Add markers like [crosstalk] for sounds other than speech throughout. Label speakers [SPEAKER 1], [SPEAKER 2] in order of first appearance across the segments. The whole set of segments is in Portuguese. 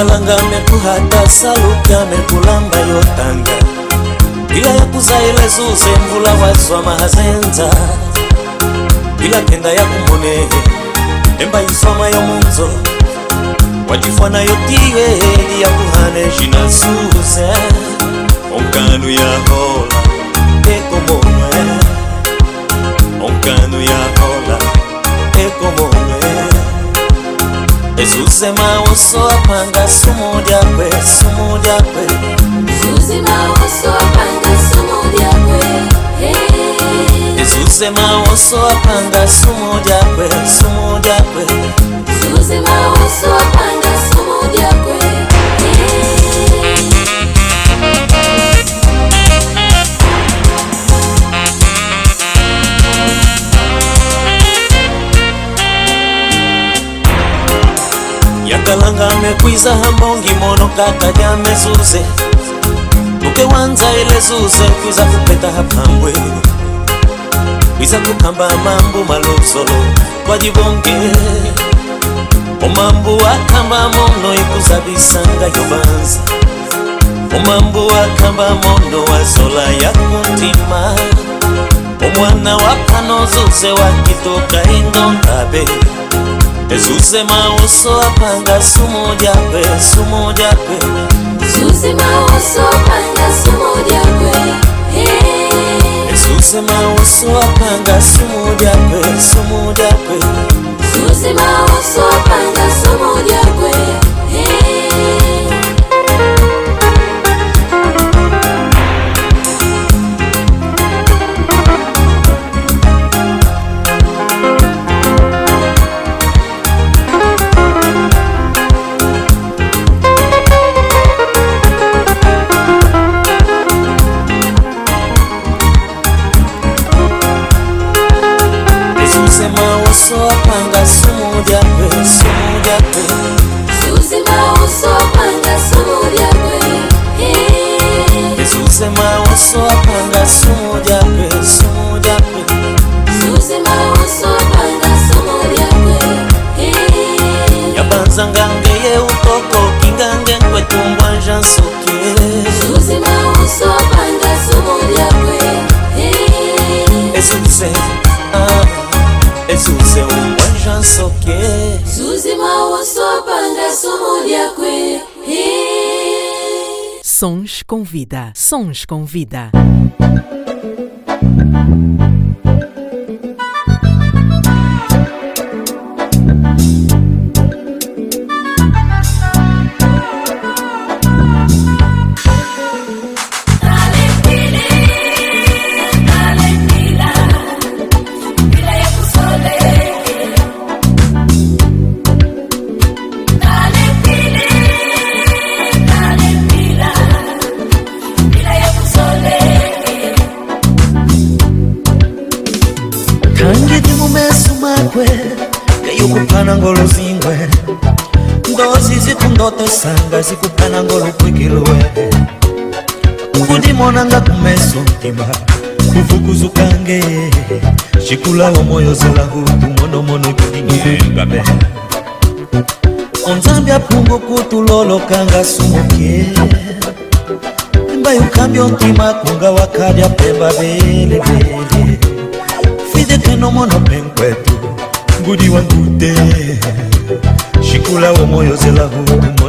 [SPEAKER 1] kalanga merku hata saluka merku lamba yotanga. Bila ya kuzaila zuze mvula wazwa mahazenza. Bila kenda ya kumone emba isoma yo munzo wajifwana yotiwe eli ya kuhane jina suze onkanu yahola ezuzema woso apanga sumu lyakwe sumu lyakwe ezuzema woso apanga sumu lyakwe sumu lyakwe yakalanga amekwiza hambongi mono kaka lyamezuze uke wanza ile zuze kwiza kupeta hapambwe kwiza kukamba mambu maluzolo kwajibonge omambu akamba mono ikuzabisanga yobanza omambu akamba mono wazola yakuntima omwana wakanozuze wakitoka indontabe Zuze maoso apanga sumo jape sumo jape Zuze maoso apanga sumo jape hey. Eh. Maoso apanga sumo jape sumo jape Zuze maoso apanga sumo jape
[SPEAKER 2] Sons com Vida. Sons com Vida.
[SPEAKER 1] monanga zikupanango lokwekelo kundi monanga kumeso ntima kufukuzukange cikula omoyo ozala hutu monomono kidingiengabe onzambi apungu kutulolokanga sumoke. Mbayukambyo ntima kunga wakadya pemba belebele fidekenomono penkwetu
[SPEAKER 3] ngudi wangute cikula omoyo ozala hutu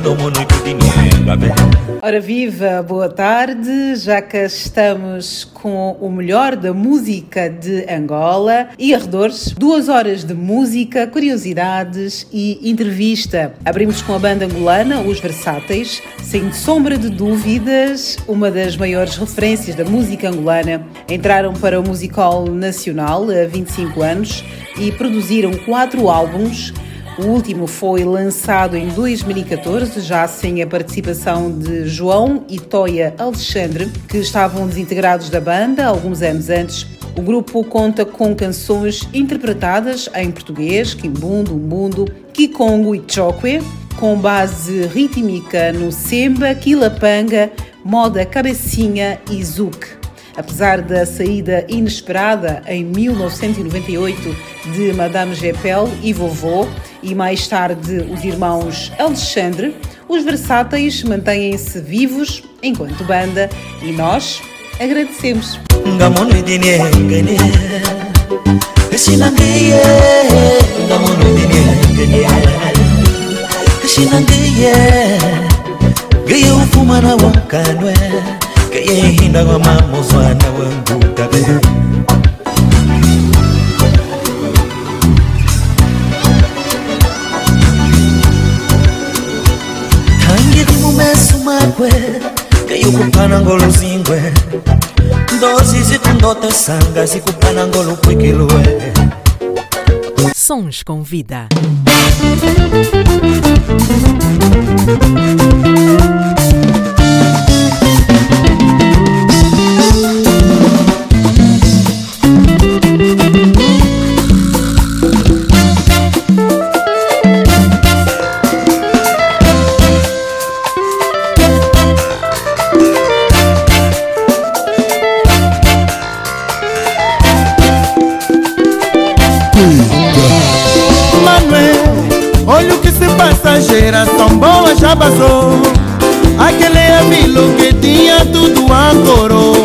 [SPEAKER 4] Ora viva, boa tarde. Já que estamos com o melhor da música de Angola e arredores, duas horas de música, curiosidades e entrevista. Abrimos com a banda angolana Os Versáteis, sem sombra de dúvidas, uma das maiores referências da música angolana. Entraram para o musical nacional há 25 anos e produziram quatro álbuns o último foi lançado em 2014, já sem a participação de João e Toya Alexandre, que estavam desintegrados da banda alguns anos antes. O grupo conta com canções interpretadas em português, Kimbundo, Umbundo, Kikongo e Chokwe, com base rítmica no Semba, Quilapanga, Moda Cabecinha e Zouk. Apesar da saída inesperada em 1998 de Madame Gepel e Vovô, e mais tarde os irmãos Alexandre, os versáteis mantêm-se vivos enquanto banda e nós agradecemos.
[SPEAKER 3] Na wakanwe Gaya hinda wa mamozwa na wangu tabe Tangi mumesu makwe Gaya ukupana ngolo zingwe. Ndozi zikundote sanga zikupana ngolo kwekilwe
[SPEAKER 4] Sons com vida.
[SPEAKER 5] Geração boa já passou. Aquele amigo que tinha tudo ancorou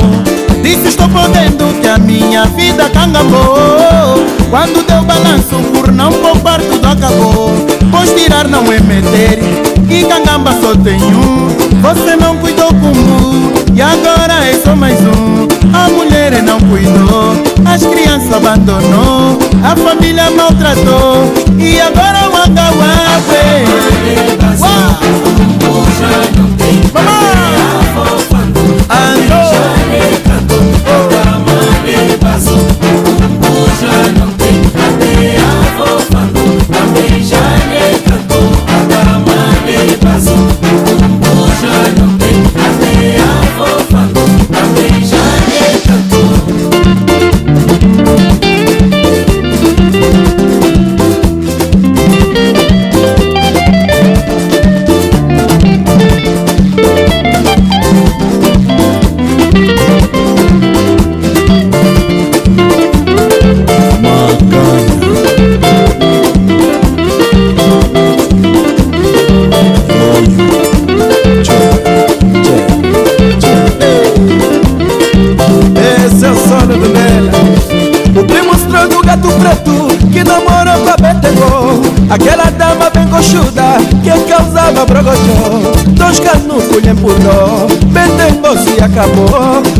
[SPEAKER 5] Disse estou podendo que a minha vida cangambou. Quando deu balanço por não poupar tudo acabou. Pois tirar não é meter E cangamba só tem um Você não cuidou como E agora é só mais um. A mulher não cuidou As crianças abandonou A família maltratou. E agora o angauape Aquela kolye mpundo bende mbosi ya kabo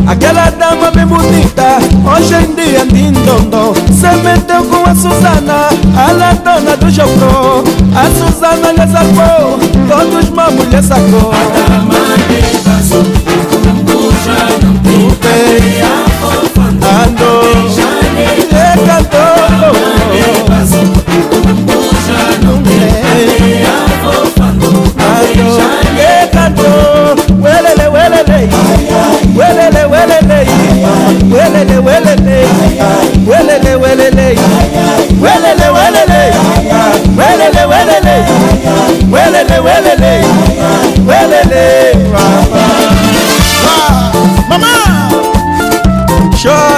[SPEAKER 5] akela dama bebutita oshende ya ndindondo semete okuwa suzana aladona dujoko asuzana lesako todushma mulesako Atamani,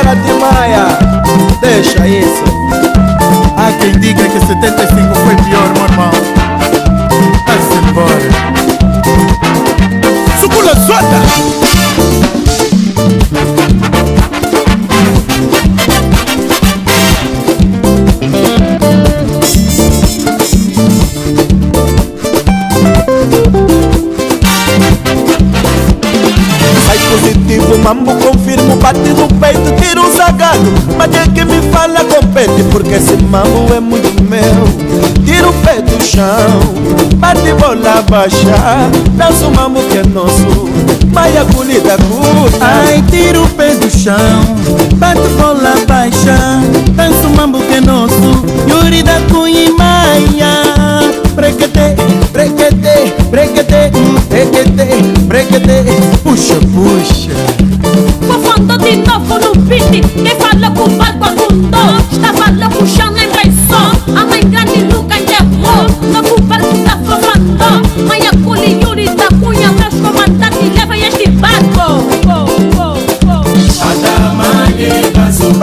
[SPEAKER 5] Chora Timaya Deixa isso. Há quem diga que 75 foi pior, meu irmão porque esse mambo é muito meu. Tiro o pé do chão, bate bola baixa Dança o mambo que é nosso, maia colhida curta.
[SPEAKER 6] Ai, tiro o pé do chão, bate bola baixa Dança o mambo que é nosso, Yuri da Cunha e Maia. Brequete, brequete, brequete, brequete, brequete Puxa, puxa
[SPEAKER 7] Fofando de novo no beat Quem fala com o barco afundou Está falando com o chão em traição A mãe grande nunca enterrou Novo barco está fofando Mãe a culi Yuri da cunha Meus comandantes levem este barco
[SPEAKER 8] Adamani bazo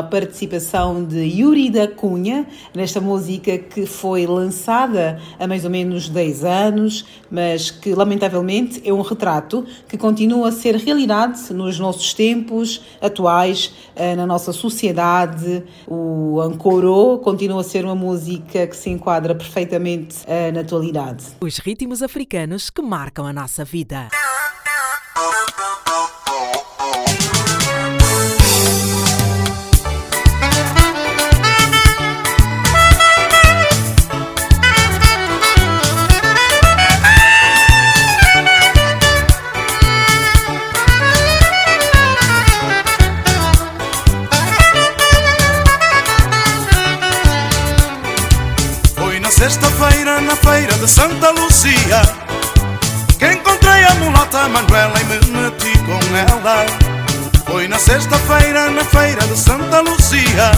[SPEAKER 4] a participação de Yuri da Cunha nesta música que foi lançada há mais ou menos 10 anos, mas que lamentavelmente é um retrato que continua a ser realidade nos nossos tempos atuais, eh, na nossa sociedade. O Ancorô continua a ser uma música que se enquadra perfeitamente eh, na atualidade.
[SPEAKER 9] Os ritmos africanos que marcam a nossa vida.
[SPEAKER 10] Feira de Santa Lucia Que encontrei a mulata Manuela e me meti com ela. Foi na sexta-feira, na feira de Santa Lucia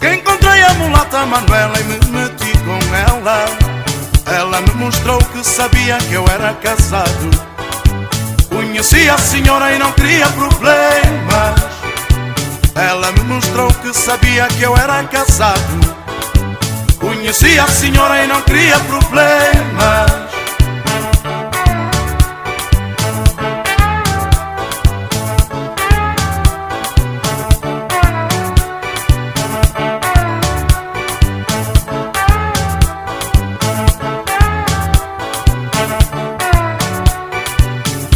[SPEAKER 10] Que encontrei a mulata Manuela e me meti com ela. Ela me mostrou que sabia que eu era casado. Conheci a senhora e não queria problemas. Ela me mostrou que sabia que eu era casado Conheci a senhora e não queria problemas.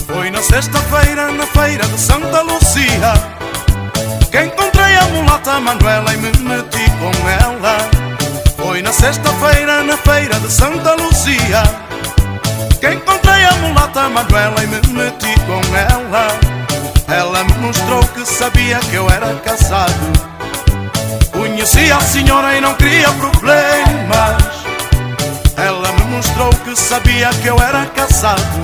[SPEAKER 10] Foi na sexta-feira, na feira de Santa Lucia, que encontrei a mulata Manuela e me meti com ela. Sexta-feira, na feira de Santa Lucia Que encontrei a mulata Manuela e me meti com ela. Ela me mostrou que sabia que eu era casado. Conheci a senhora e não queria problemas. Ela me mostrou que sabia que eu era casado.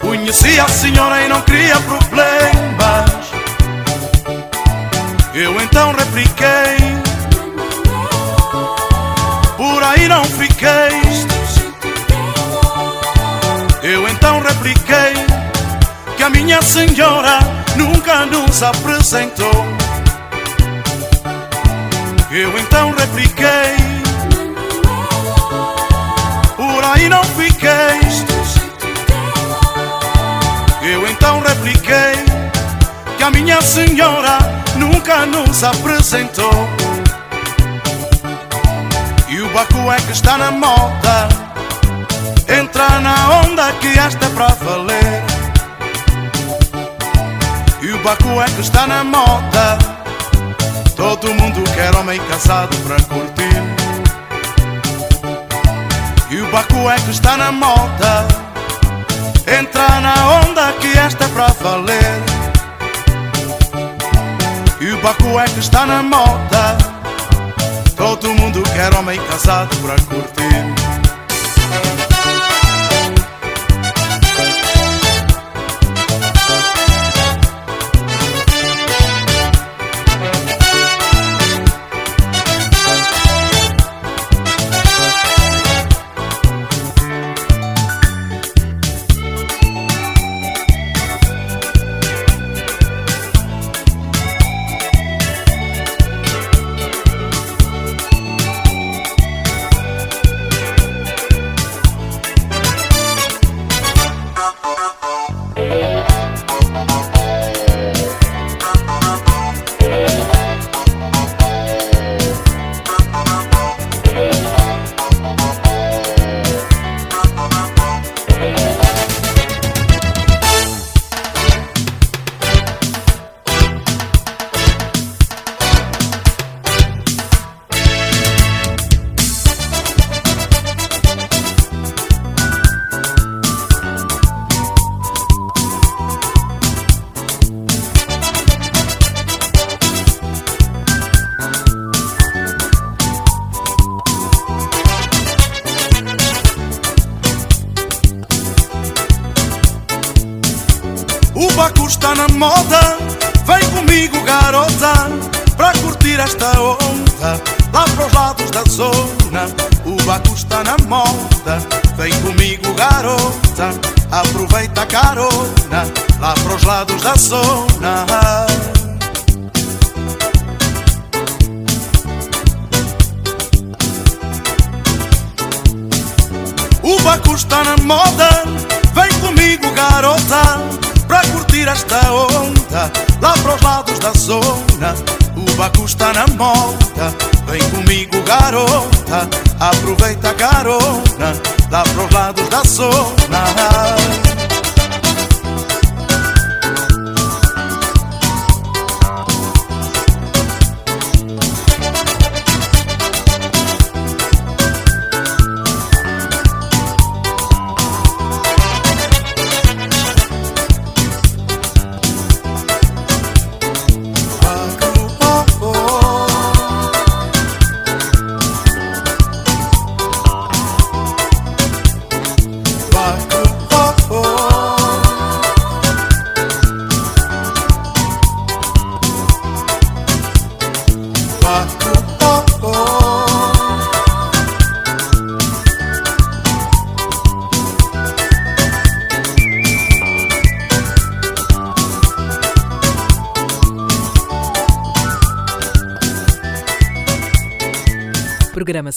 [SPEAKER 10] Conheci a senhora e não queria problemas. Eu então repliquei por aí não fiquei. Eu então repliquei que a minha senhora nunca nos apresentou. Eu então repliquei. Por aí não fiquei. Eu então repliquei que a minha senhora nunca nos apresentou. E o Baco é que está na moda. Entra na onda que esta é pra valer. E o Baco é que está na moda. Todo mundo quer homem casado pra curtir. E o Baco é que está na moda. Entra na onda que esta é pra valer. E o Baco é que está na moda Todo mundo quer homem casado pra curtir.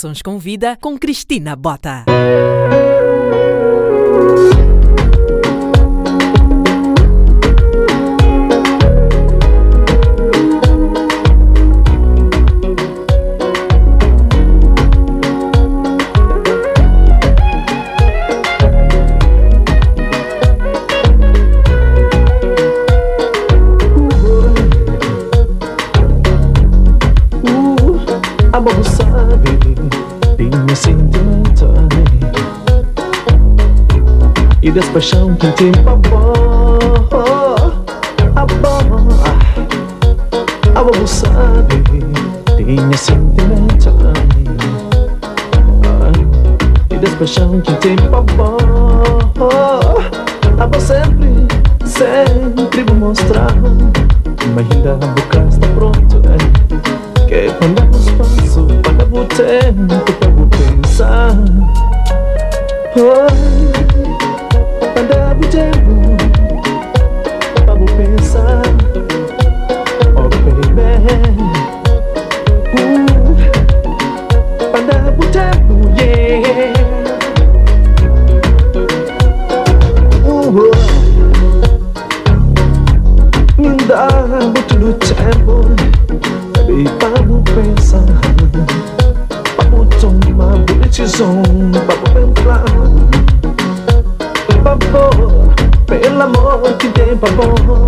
[SPEAKER 9] Convida com Vida com Cristina Bota.
[SPEAKER 11] vidas, paixão, quem tem amor, amor, amor sabe, tenha sentimento a mim. Vidas, paixão, que te amor, amor sempre, sempre vou mostrar. Mas ainda a boca está pronta, é. que quando eu espaço, quando eu tempo, eu vou pensar. Oh. day. Oh.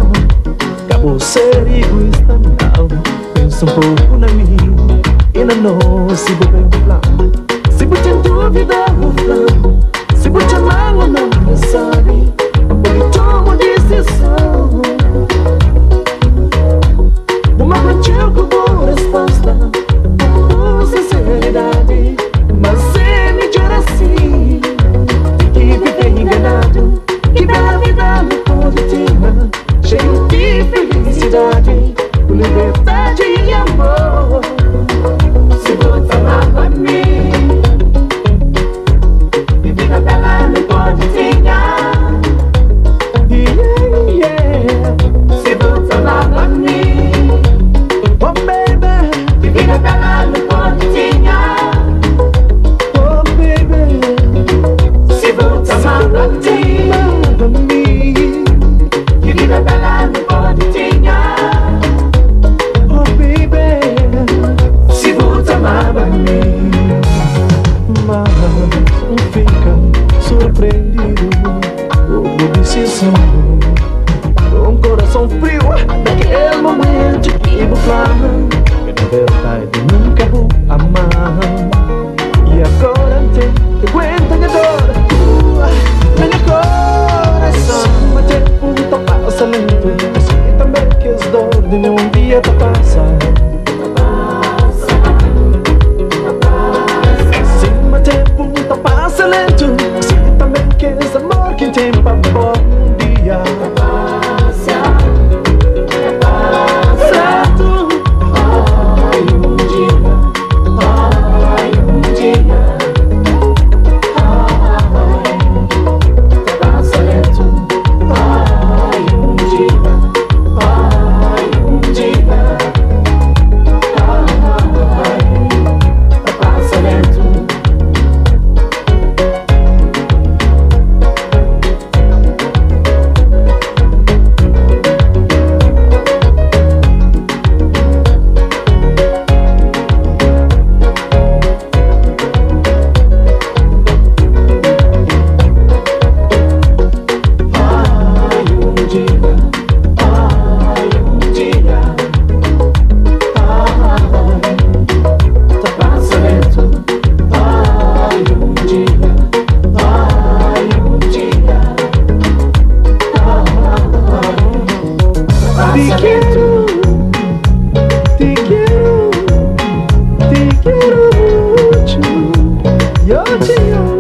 [SPEAKER 11] Convida e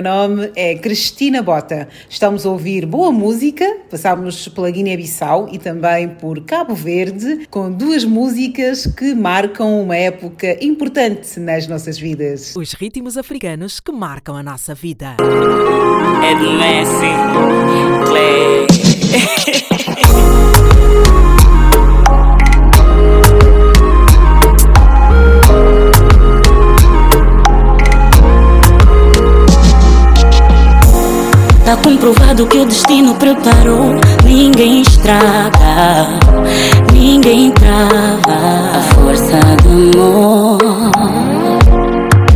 [SPEAKER 11] meu nome é Cristina Bota. Estamos a ouvir boa música, passámos pela Guiné-Bissau e também por Cabo Verde, com duas músicas que marcam uma época importante nas nossas vidas.
[SPEAKER 12] Os ritmos africanos que marcam a nossa vida.
[SPEAKER 13] Ed [laughs] Comprovado que o destino preparou. Ninguém estraga, ninguém trava a força do amor.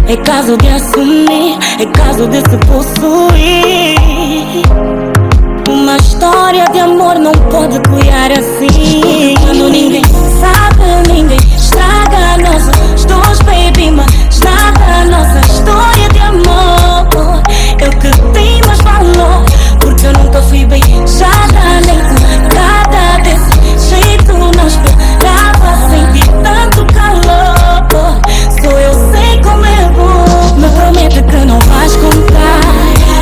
[SPEAKER 13] É caso de assumir, é caso de se possuir. Uma história de amor não pode cuidar assim. Quando ninguém sabe, ninguém estraga nossos dois, baby, mas nada nossa eu nunca fui beijada nem nada desse jeito. Não esperava sentir tanto calor. Só eu sei como é bom. Me promete que não vais contar,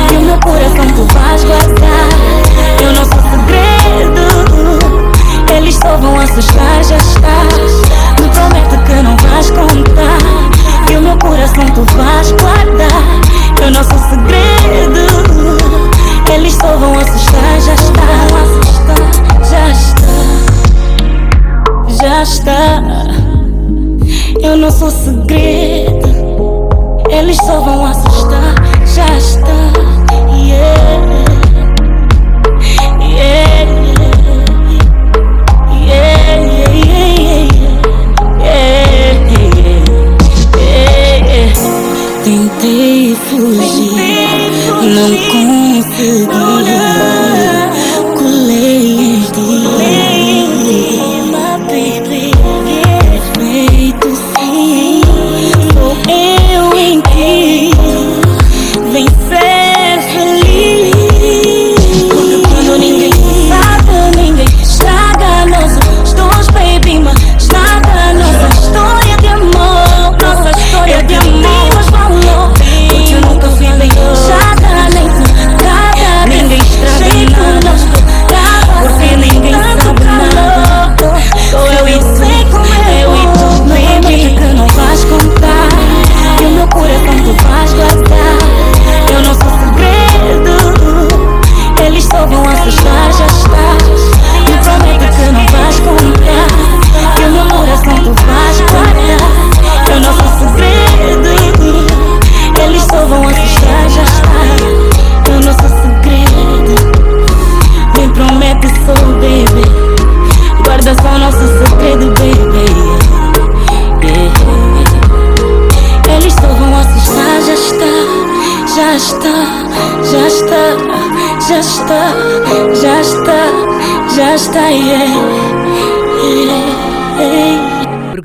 [SPEAKER 13] que o meu coração tu vais guardar. Eu não sou segredo, eles só vão assustar, já estás. Me promete que não vais contar, que o meu coração tu vais guardar. Eu não sou segredo Eles só vão assustar Já está, já está. Já está. Eu não sou segredo Eles só vão assustar Já está. Yeah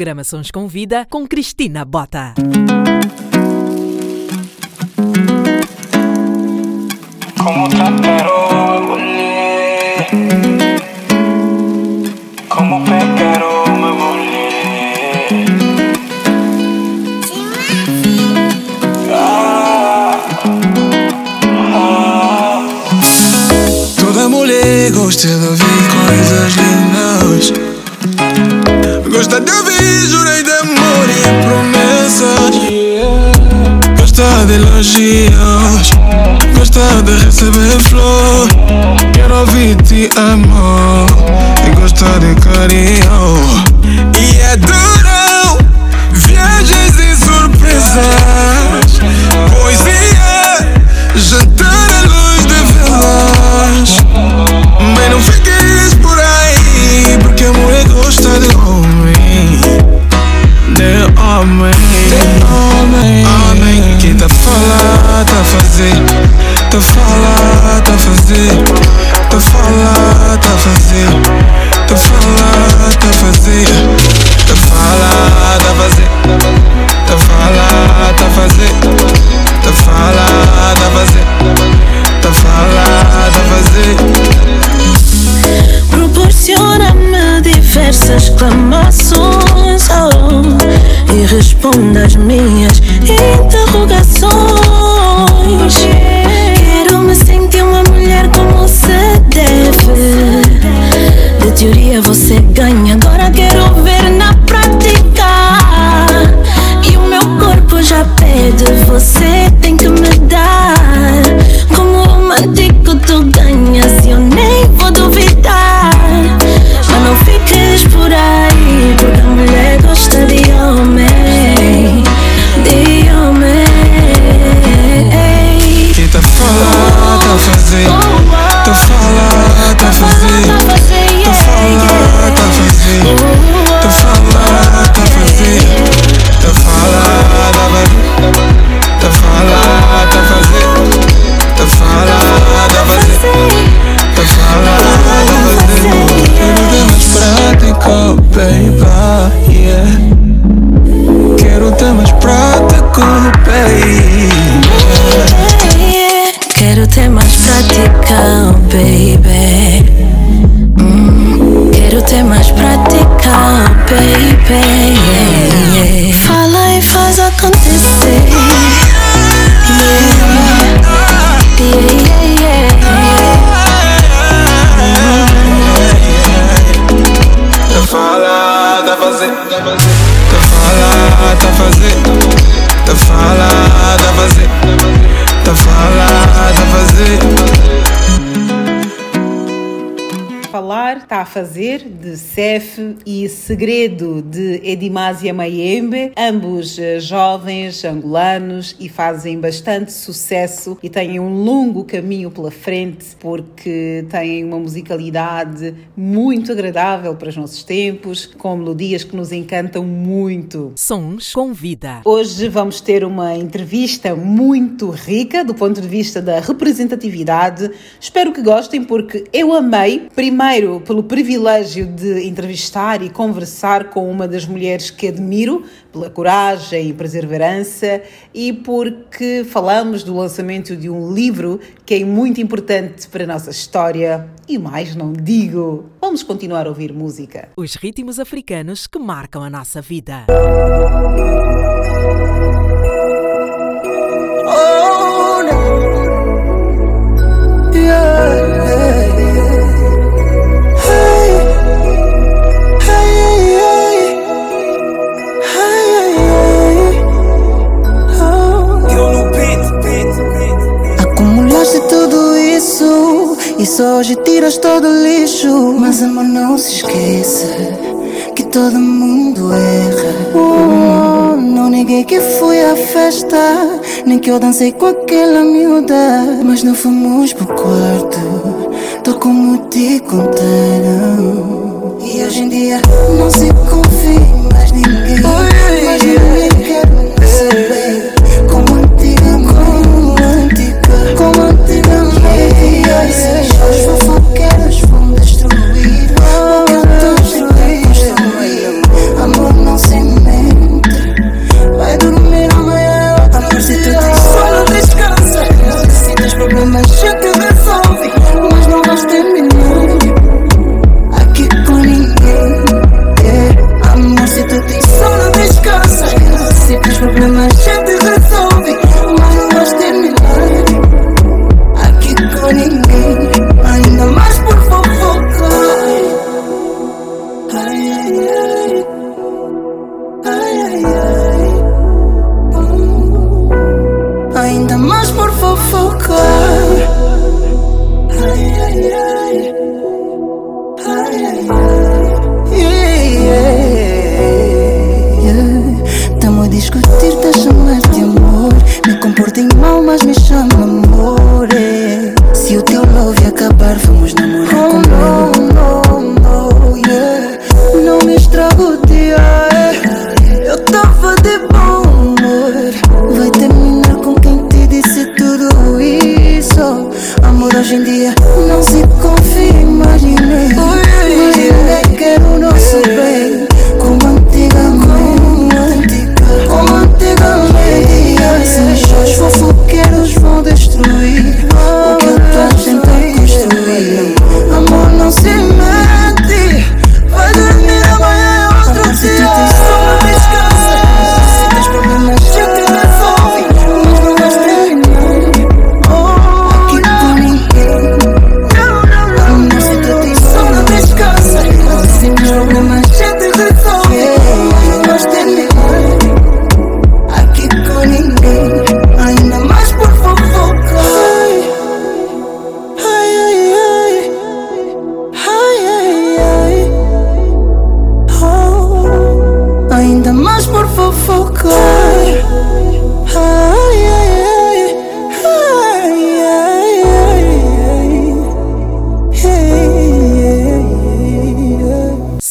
[SPEAKER 12] Programações com Vida com Cristina Bota.
[SPEAKER 14] fazer,
[SPEAKER 4] de Youssef e Segredo de Edimásia Mayembe, ambos eh, jovens angolanos e fazem bastante sucesso e têm um longo caminho pela frente porque têm uma musicalidade muito agradável para os nossos tempos, com melodias que nos encantam muito.
[SPEAKER 3] Sons com vida.
[SPEAKER 4] Hoje vamos ter uma entrevista muito rica do ponto de vista da representatividade. Espero que gostem porque eu amei, primeiro pelo privilégio de entrevistar e conversar com uma das mulheres que admiro pela coragem e perseverança e porque falamos do lançamento de um livro que é muito importante para a nossa história e mais não digo. Vamos continuar a ouvir música.
[SPEAKER 3] Os ritmos africanos que marcam a nossa vida.
[SPEAKER 15] E só hoje tiras todo o lixo Mas amor, não se esqueça Que todo mundo erra. Oh, Não neguei que fui à festa Nem que eu dancei com aquela miúda. Mas não fomos pro quarto Tô como te contaram. E hoje em dia não se confia mais ninguém. Mais ninguém.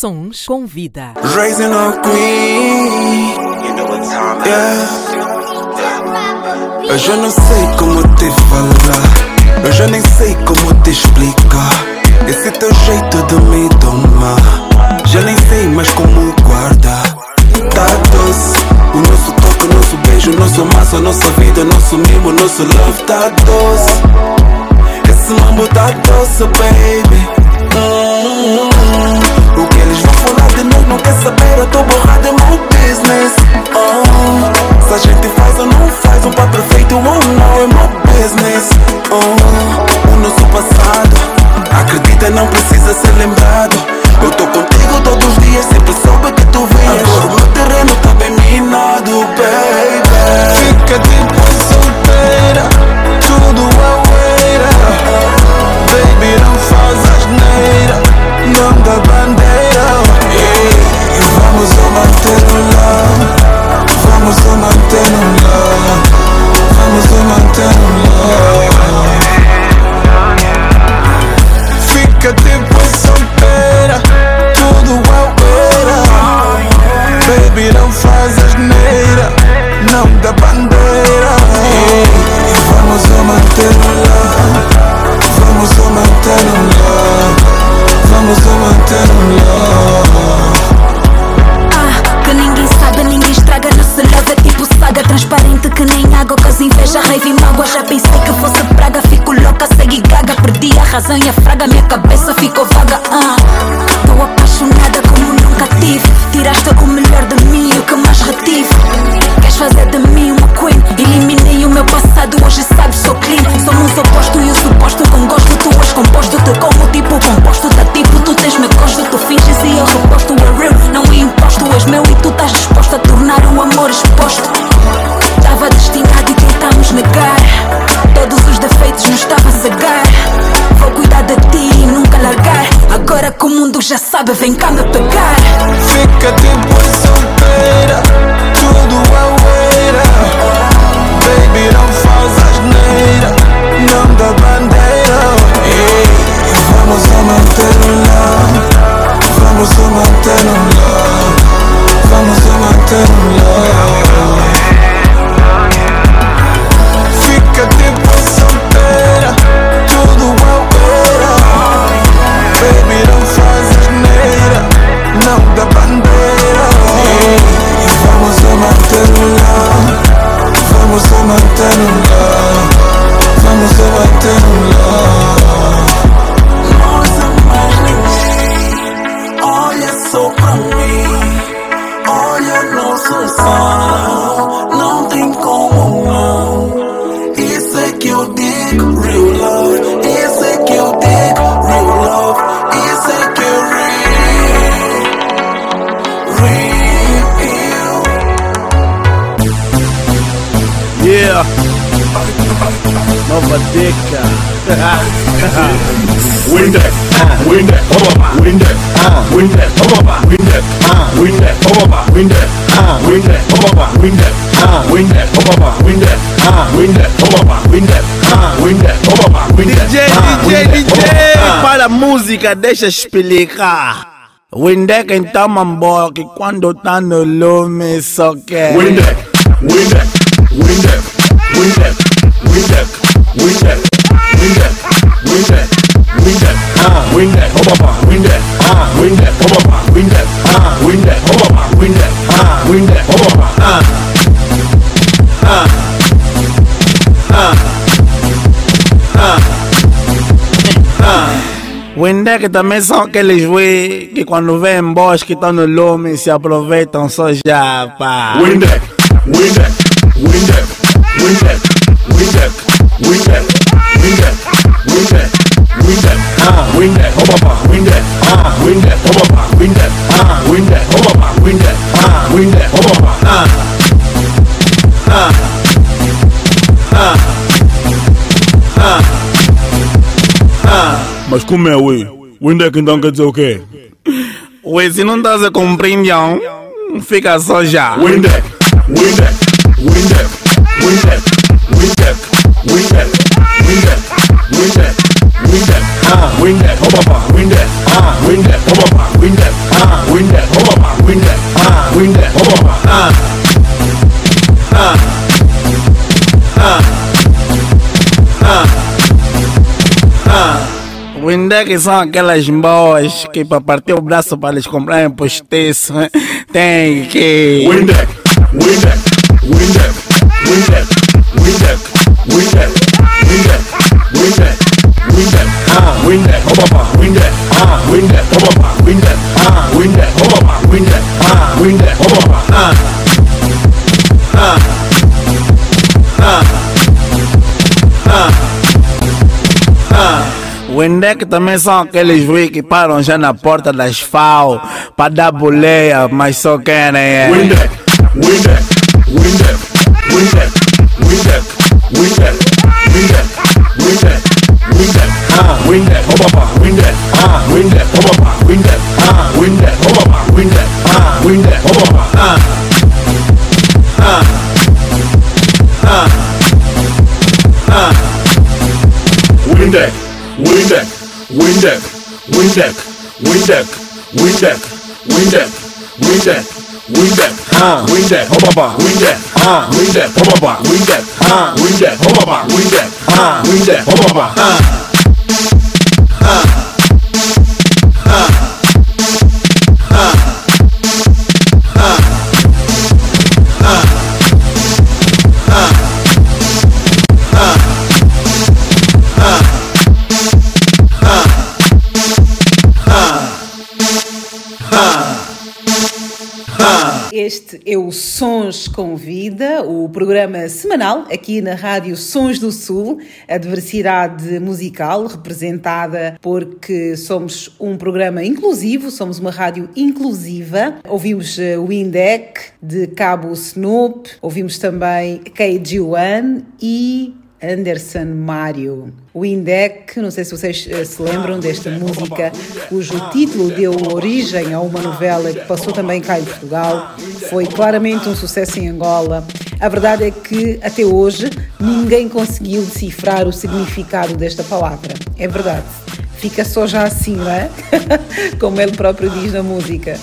[SPEAKER 3] Sons.
[SPEAKER 16] Raising a queen. Yeah. Eu já não sei como te falar. Eu já nem sei como te explicar. Esse teu jeito de me domar. Já nem sei mais como guardar. Tá doce. O nosso toque, o nosso beijo, o nosso massa, a nossa vida, nosso mimo, nosso love tá doce. Esse mambo tá doce, baby. Mm-hmm. O não quer saber, eu tô borrado, é meu business. Oh. Se a gente faz ou não faz, um pai perfeito ou não, é meu business. Oh. O nosso passado. Acredita, não precisa ser lembrado. Eu tô contigo todos os dias, sempre soube que tu vinhas. Agora o meu terreno tá bem minado, baby.
[SPEAKER 12] Fica depois solteira, tudo a poeira. Baby, não faz asneira, não dá bandeira. Vamos a mantenerla, vamos a mantenerla, vamos a mantenerla. Fica tempo solteira, tudo é Baby, não faz asneira, não dá bandeira. Vamos a mantenerla, vamos a mantenerla, vamos a
[SPEAKER 17] mantenerla. Transparente que nem água Causa inveja, raiva e mágoa Já pensei que fosse praga Fico louca, segue gaga. Perdi a razão e a fraga Minha cabeça ficou vaga ah. Tô apaixonada como nunca tive. Tiraste o melhor de mim o que mais retive. Queres fazer de mim uma queen? Eliminei o meu passado, hoje sabes sou clean. Somos oposto e o suposto com gosto. Tu és composto, te como tipo composto Da tipo, tu tens me gosto Tu finges e eu reposto. É real, não imposto És meu e tu estás disposto a tornar o amor exposto Estava destinado e tentamos negar Todos os defeitos nos estava a cegar Vou cuidar de ti e nunca largar Agora que o mundo já sabe, vem cá me pegar
[SPEAKER 12] Fica depois solteira, tudo a poeira. Baby, não faz asneira, não dá bandeira. E vamos a manter o love, vamos a manter o love, vamos a manter o love. Vamos a matarla, vamos a matarla of a dicker. [laughs] win that,
[SPEAKER 16] win that, Obama, win that, win that, Obama, win that, win that, Obama, win. DJ, DJ, DJ, la música deixa explicar. Windek então mambo que quando tá no lume só quer
[SPEAKER 18] Windek, windek, windek,
[SPEAKER 19] windek, Windeck wing that, wing that, wing that, wing that, ah, wing that, oh mama, wing that, ah, wing that, oh mama,
[SPEAKER 18] wing that, ah, wing that, oh mama, wing that, ah, wing that, oh mama, ah, ah, ah, ah. ah.
[SPEAKER 19] Windex
[SPEAKER 18] também são aqueles we que quando vem boys que estão no lume se aproveitam só já, pá.
[SPEAKER 19] Windex, Windex, Windex, Windex.
[SPEAKER 18] Mas como é, ué? Windex então quer dizer o quê? Ué, se não estás a compreender, fica só já.
[SPEAKER 19] Windex, Windex, Windex, Windex, Windex, Windex, Windex, Windex, Windex, Windex, Obama, Windex, Windex, Obama, Windex,
[SPEAKER 20] Windex, Obama, ah, ah,
[SPEAKER 18] Windex são aquelas boas que para partir o braço para eles comprarem postiço tem que.
[SPEAKER 20] Windex, Windex, Windex, Windex, Windex, Windex, Windex, Windex, Windex, ah, Windex, Obama, Windex, ah, Windex, Obama, Windex, ah, Windex, Obama, Windex, ah, Windex, ah, ah,
[SPEAKER 18] Windex também são aqueles ruins que param já na porta das FAO para dar boleia, mas só querem é.
[SPEAKER 20] Windex, Windex, Windex, Windex, Windex, Windex, Windex, Windex, Windex, ah, Windex, Obama, Windex, ah, Windex, Obama, Windex, ah, Windex, Obama, Windex, ah, Windex, Obama, ah, ah, ah, ah, Windex, Windex, Windex, Windex, Windex, Windex, Windex, Windex, Windex, ah, Windex, Obama, Windex, ah, Windex, Obama, Windex, ah, Windex, Obama, Windex, ah, Windex, Obama, ah, ah,
[SPEAKER 4] Este é o Sons com Vida, o programa semanal aqui na Rádio Sons do Sul, a diversidade musical representada porque somos um programa inclusivo, somos uma rádio inclusiva. Ouvimos eh, o de Cabo Snoop, ouvimos também KG1 e Anderson Mário. O Indec, não sei se vocês uh, se lembram desta música, cujo título deu origem a uma novela que passou também cá em Portugal, foi claramente um sucesso em Angola. A verdade é que até hoje ninguém conseguiu decifrar o significado desta palavra. É verdade. Fica só já assim, não é? [laughs] Como ele próprio diz na música.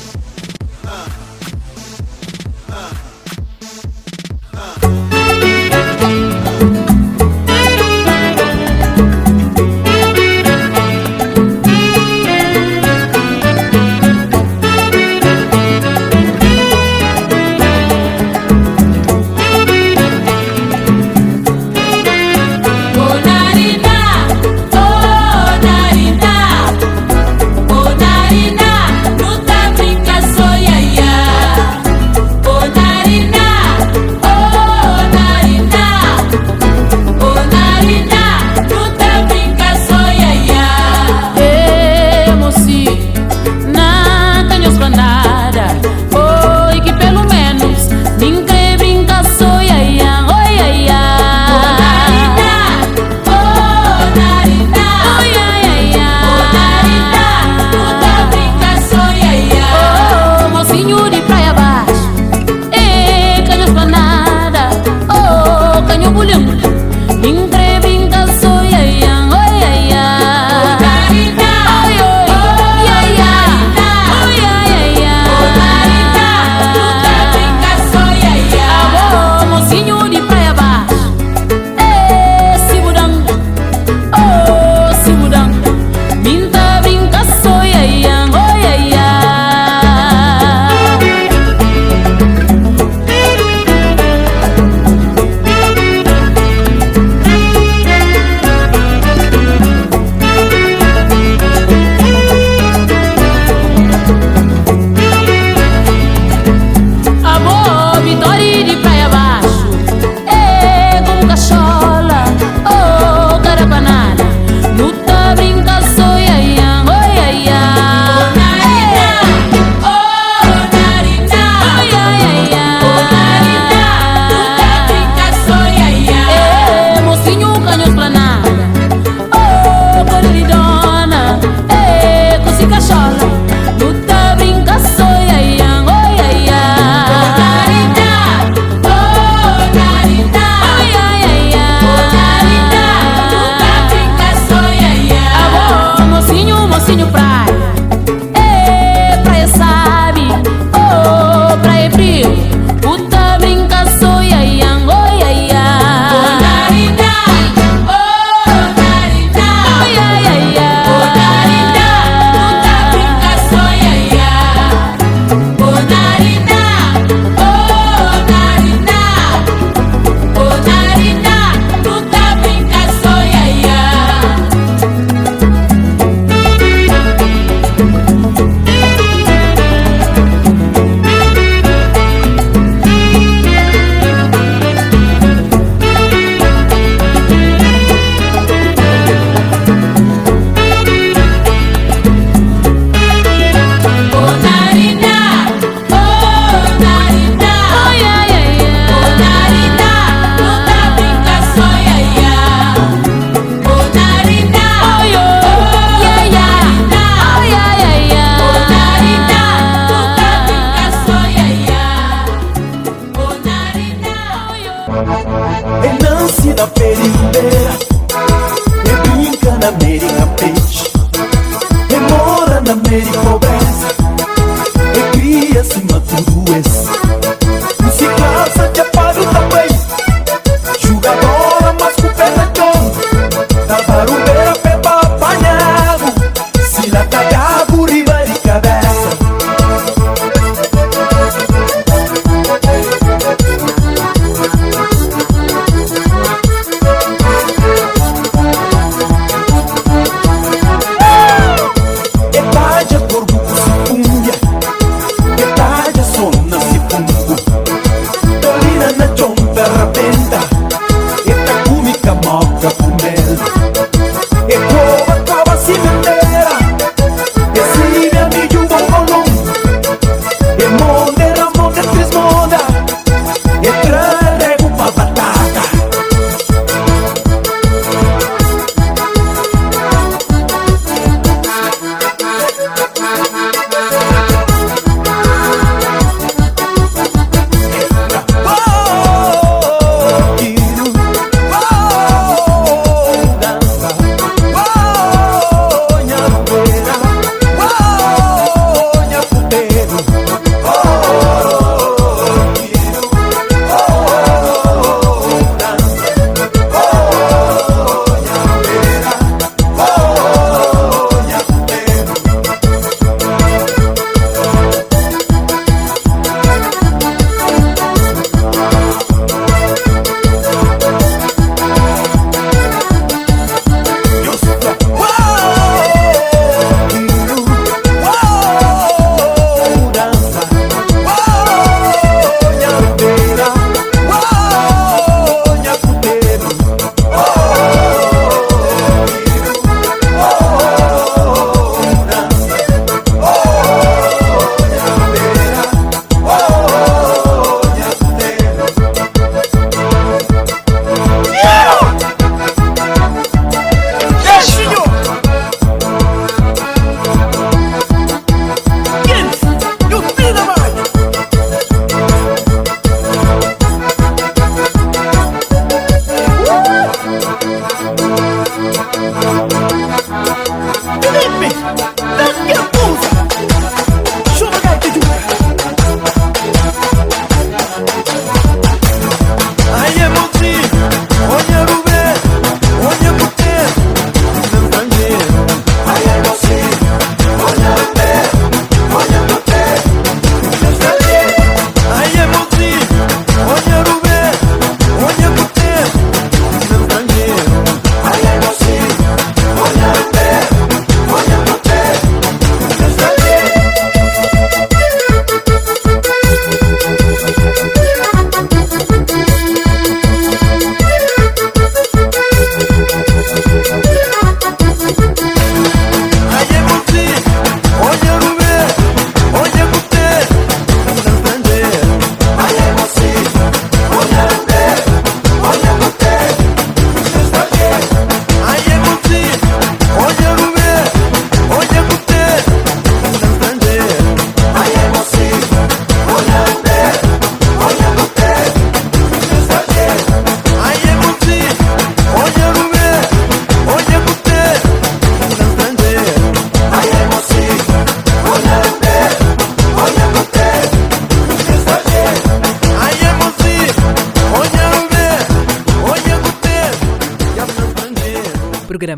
[SPEAKER 9] it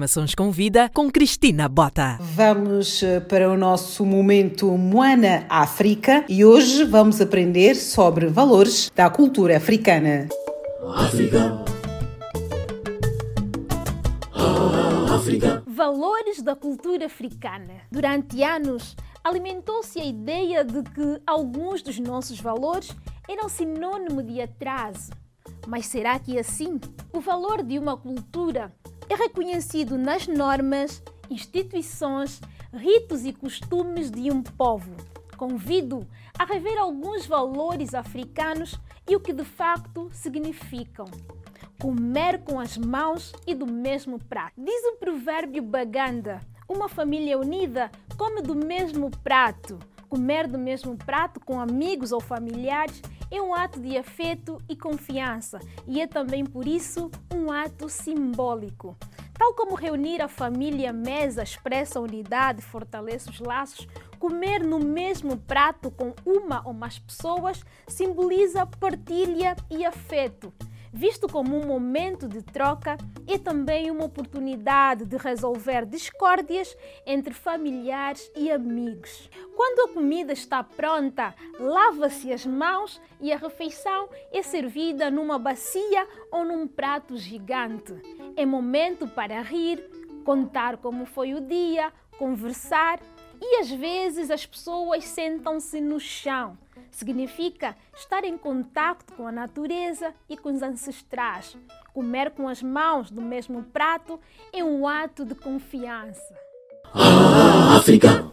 [SPEAKER 9] Sons com Vida com Cristina Bota.
[SPEAKER 4] Vamos eh, para o nosso momento Moana África e hoje vamos aprender sobre valores da cultura africana.
[SPEAKER 8] África. Ah, África.
[SPEAKER 21] Valores da cultura africana. Durante anos, alimentou-se a ideia de que alguns dos nossos valores eram sinônimo de atraso. Mas será que é assim? O valor de uma cultura é reconhecido nas normas, instituições, ritos e costumes de um povo. Convido a rever alguns valores africanos e o que de facto significam. Comer com as mãos e do mesmo prato. Diz o provérbio Baganda: uma família unida come do mesmo prato. Comer do mesmo prato com amigos ou familiares é um ato de afeto e confiança e é também por isso um ato simbólico. Tal como reunir a família à mesa expressa a unidade fortalece os laços, comer no mesmo prato com uma ou mais pessoas simboliza partilha e afeto. Visto como um momento de troca, é também uma oportunidade de resolver discórdias entre familiares e amigos. Quando a comida está pronta, lava-se as mãos e a refeição é servida numa bacia ou num prato gigante. É momento para rir, contar como foi o dia, conversar e às vezes as pessoas sentam-se no chão. Significa estar em contato com a natureza e com os ancestrais. Comer com as mãos do mesmo prato é um ato de confiança.
[SPEAKER 15] Ah, África!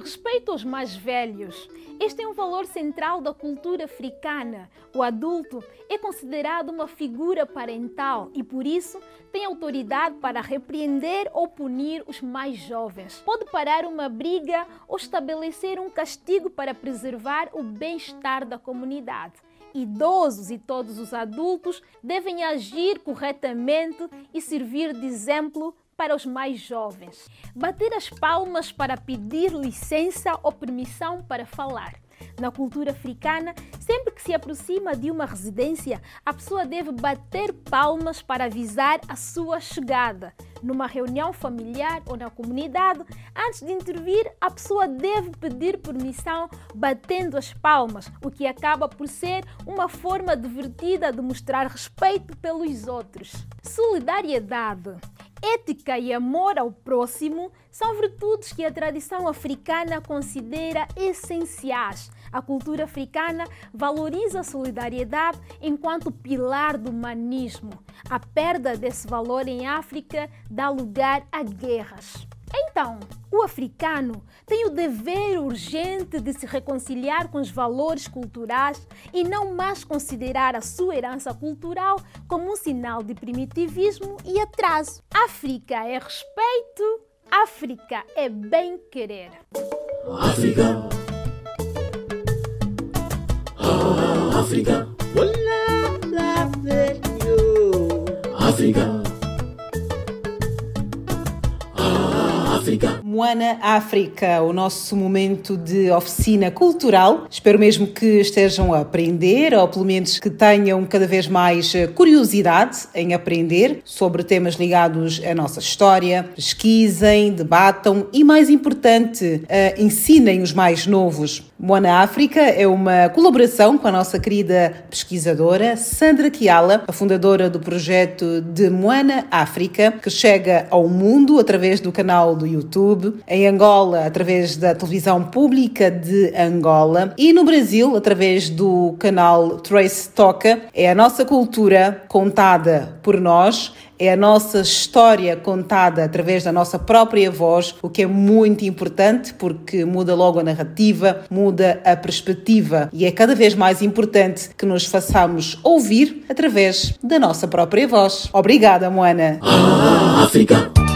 [SPEAKER 21] Respeito aos mais velhos. Este é um valor central da cultura africana. O adulto é considerado uma figura parental e, por isso, tem autoridade para repreender ou punir os mais jovens. Pode parar uma briga ou estabelecer um castigo para preservar o bem-estar da comunidade. Idosos e todos os adultos devem agir corretamente e servir de exemplo para os mais jovens. Bater as palmas para pedir licença ou permissão para falar. Na cultura africana, sempre que se aproxima de uma residência, a pessoa deve bater palmas para avisar a sua chegada. Numa reunião familiar ou na comunidade, antes de intervir, a pessoa deve pedir permissão batendo as palmas, o que acaba por ser uma forma divertida de mostrar respeito pelos outros. Solidariedade Ética e amor ao próximo são virtudes que a tradição africana considera essenciais. A cultura africana valoriza a solidariedade enquanto pilar do humanismo. A perda desse valor em África dá lugar a guerras. Então, o africano tem o dever urgente de se reconciliar com os valores culturais e não mais considerar a sua herança cultural como um sinal de primitivismo e atraso. África é respeito, África é bem-querer.
[SPEAKER 15] África. Ah, África. África. África.
[SPEAKER 4] Moana África, o nosso momento de oficina cultural. Espero mesmo que estejam a aprender, ou pelo menos que tenham cada vez mais curiosidade em aprender sobre temas ligados à nossa história. Pesquisem, debatam e, mais importante, uh, ensinem os mais novos. Moana África é uma colaboração com a nossa querida pesquisadora Sandra Kiala, a fundadora do projeto de Moana África, que chega ao mundo através do canal do YouTube, em Angola, através da televisão pública de Angola e no Brasil, através do canal Trace Toca. É a nossa cultura contada por nós é a nossa história contada através da nossa própria voz, o que é muito importante porque muda logo a narrativa, muda a perspectiva e é cada vez mais importante que nos façamos ouvir através da nossa própria voz. Obrigada, Moana.
[SPEAKER 15] Ah, África.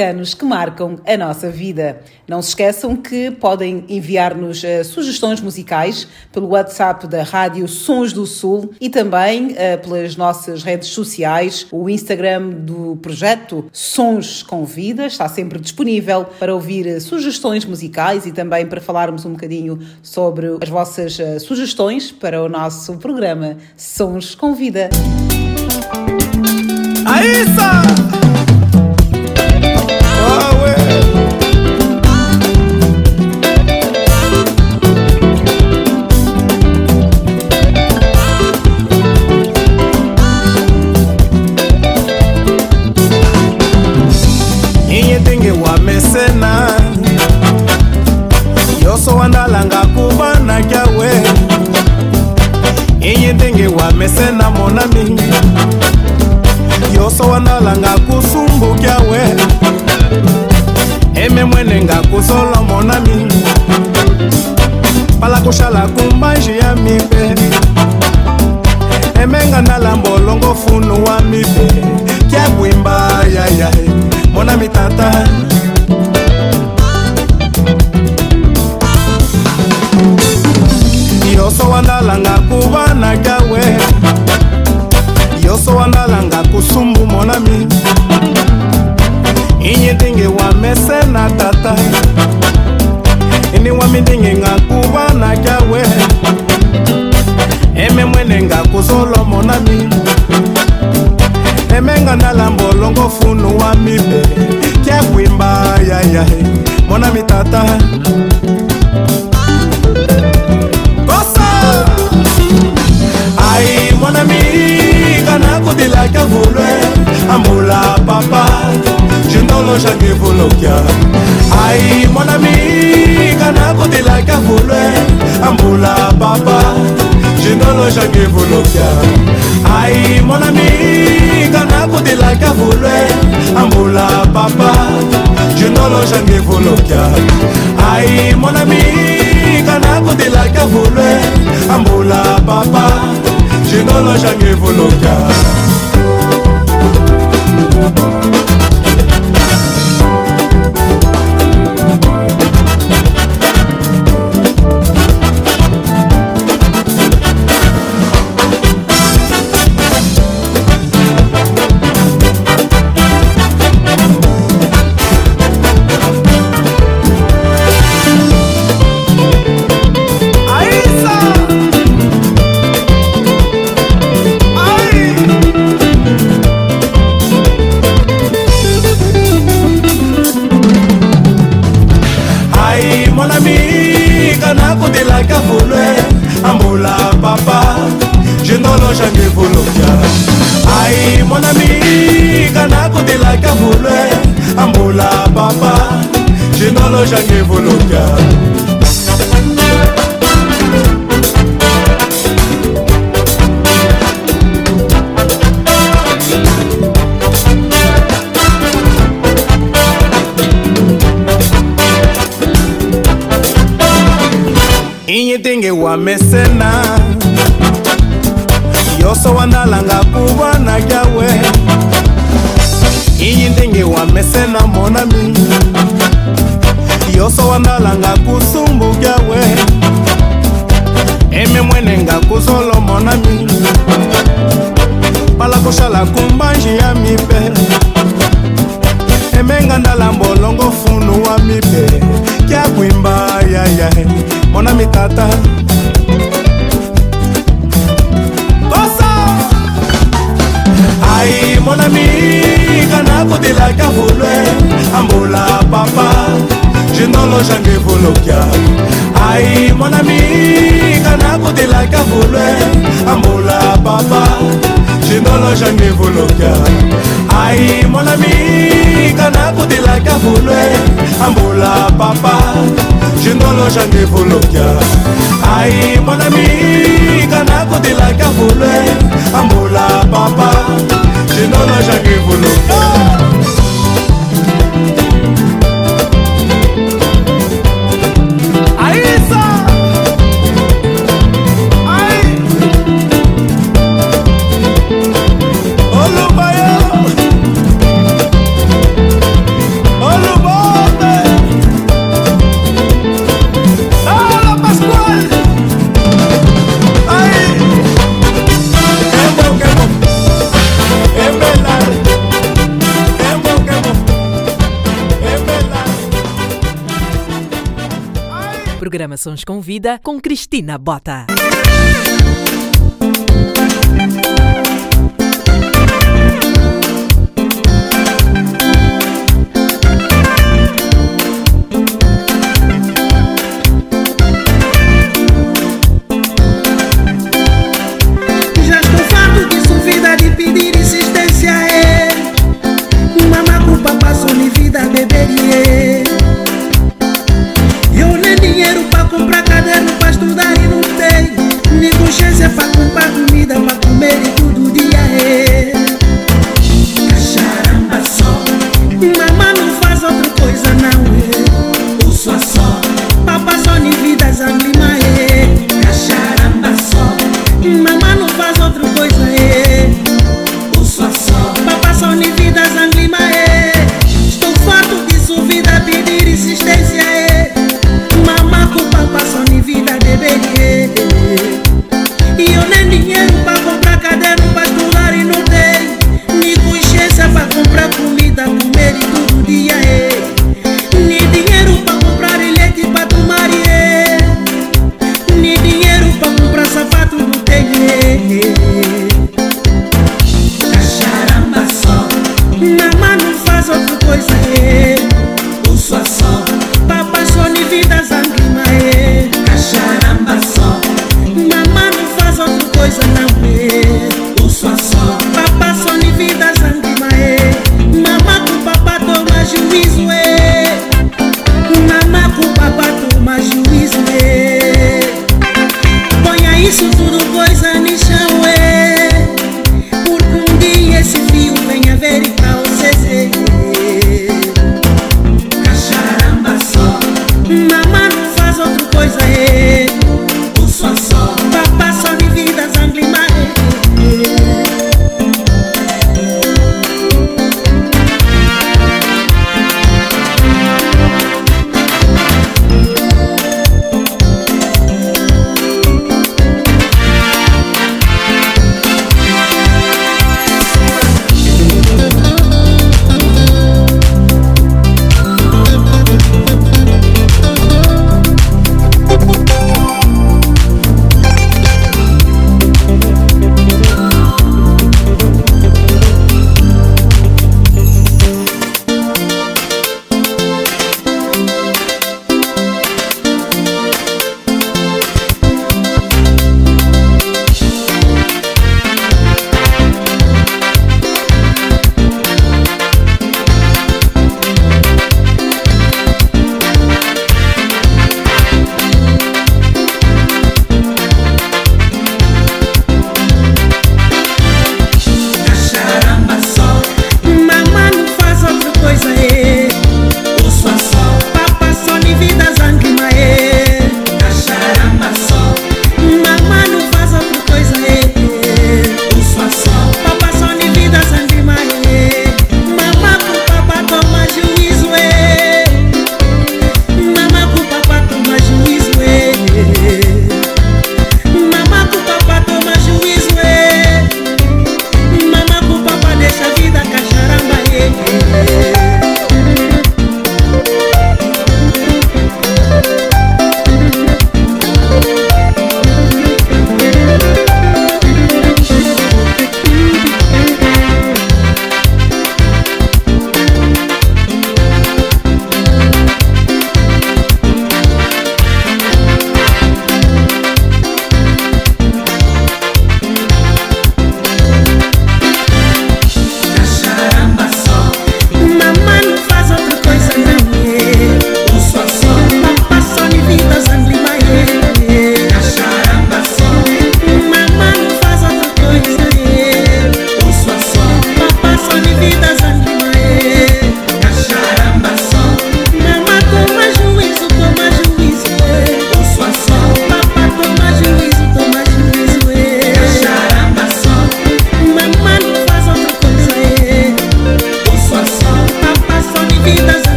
[SPEAKER 4] anos que marcam a nossa vida. Não se esqueçam que podem enviar-nos uh, sugestões musicais pelo WhatsApp da Rádio Sons do Sul e também uh, pelas nossas redes sociais. O Instagram do projeto Sons com Vida está sempre disponível para ouvir eh, sugestões musicais e também para falarmos um bocadinho sobre as vossas uh, sugestões para o nosso programa Sons com Vida.
[SPEAKER 5] Aissa!
[SPEAKER 3] koloka ai monami kana kotelaka volwe ambola papa je nolojange voloka ayaya mon ami tata ai mon ami kana kodelaka volwe ambola papa jenolojange volokya ai mon ami kana kodelaka volwe ambola papa jenolojange volokya ai mon ami kana kodelaka volwe ambola papa jindoloja ndivuluka ai mwanami kanakutilaka vule ambula papa jindoloja ndivuluka
[SPEAKER 22] Corações com Vida com Cristina Bota.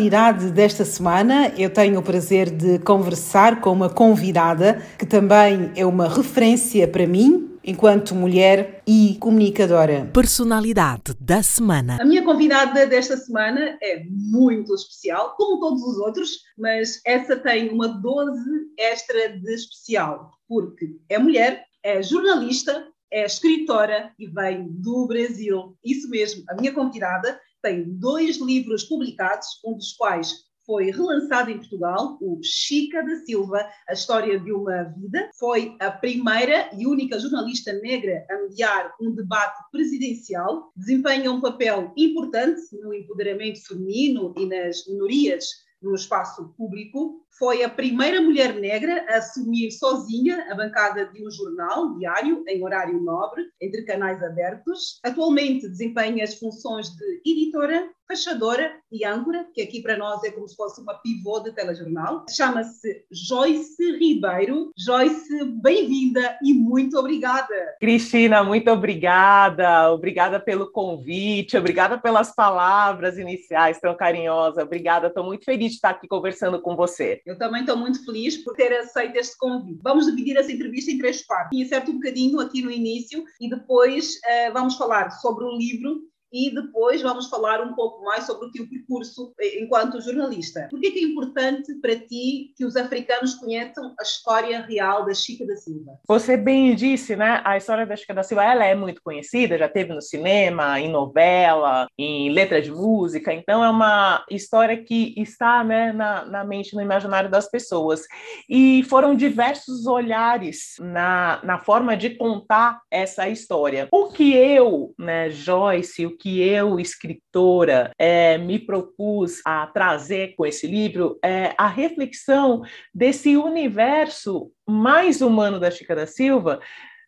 [SPEAKER 23] Personalidade desta semana, eu tenho o prazer de conversar com uma convidada que também é uma referência para mim, enquanto mulher e comunicadora.
[SPEAKER 3] Personalidade da semana.
[SPEAKER 23] A minha convidada desta semana é muito especial, como todos os outros, mas essa tem uma dose extra de especial, porque é mulher, é jornalista, é escritora e vem do Brasil. Isso mesmo, a minha convidada tem dois livros publicados, um dos quais foi relançado em Portugal, o Chica da Silva, A História de uma Vida. Foi a primeira e única jornalista negra a mediar um debate presidencial. Desempenha um papel importante no empoderamento feminino e nas minorias no espaço público. Foi a primeira mulher negra a assumir sozinha a bancada de um jornal diário em horário nobre, entre canais abertos. Atualmente desempenha as funções de editora, fachadora e âncora, que aqui para nós é como se fosse uma pivô de telejornal. Chama-se Joyce Ribeiro. Joyce, bem-vinda e muito obrigada.
[SPEAKER 24] Cristina, muito obrigada. Obrigada pelo convite, obrigada pelas palavras iniciais tão carinhosas. Obrigada, estou muito feliz de estar aqui conversando com você.
[SPEAKER 23] Eu também estou muito feliz por ter aceito este convite. Vamos dividir essa entrevista em três partes. Iniciar um bocadinho aqui no início e depois uh, vamos falar sobre o livro
[SPEAKER 4] e depois vamos falar um pouco mais sobre o teu percurso enquanto jornalista. Por é, que é importante para ti que os africanos conheçam a história real da Chica da Silva?
[SPEAKER 24] Você bem disse, né? A história da Chica da Silva ela é muito conhecida, já teve no cinema, em novela, em letra de música, então é uma história que está né, na, na mente, no imaginário das pessoas. E foram diversos olhares na, na forma de contar essa história. O que eu, né, Joyce, que eu, escritora, é, me propus a trazer com esse livro é a reflexão desse universo mais humano da Chica da Silva,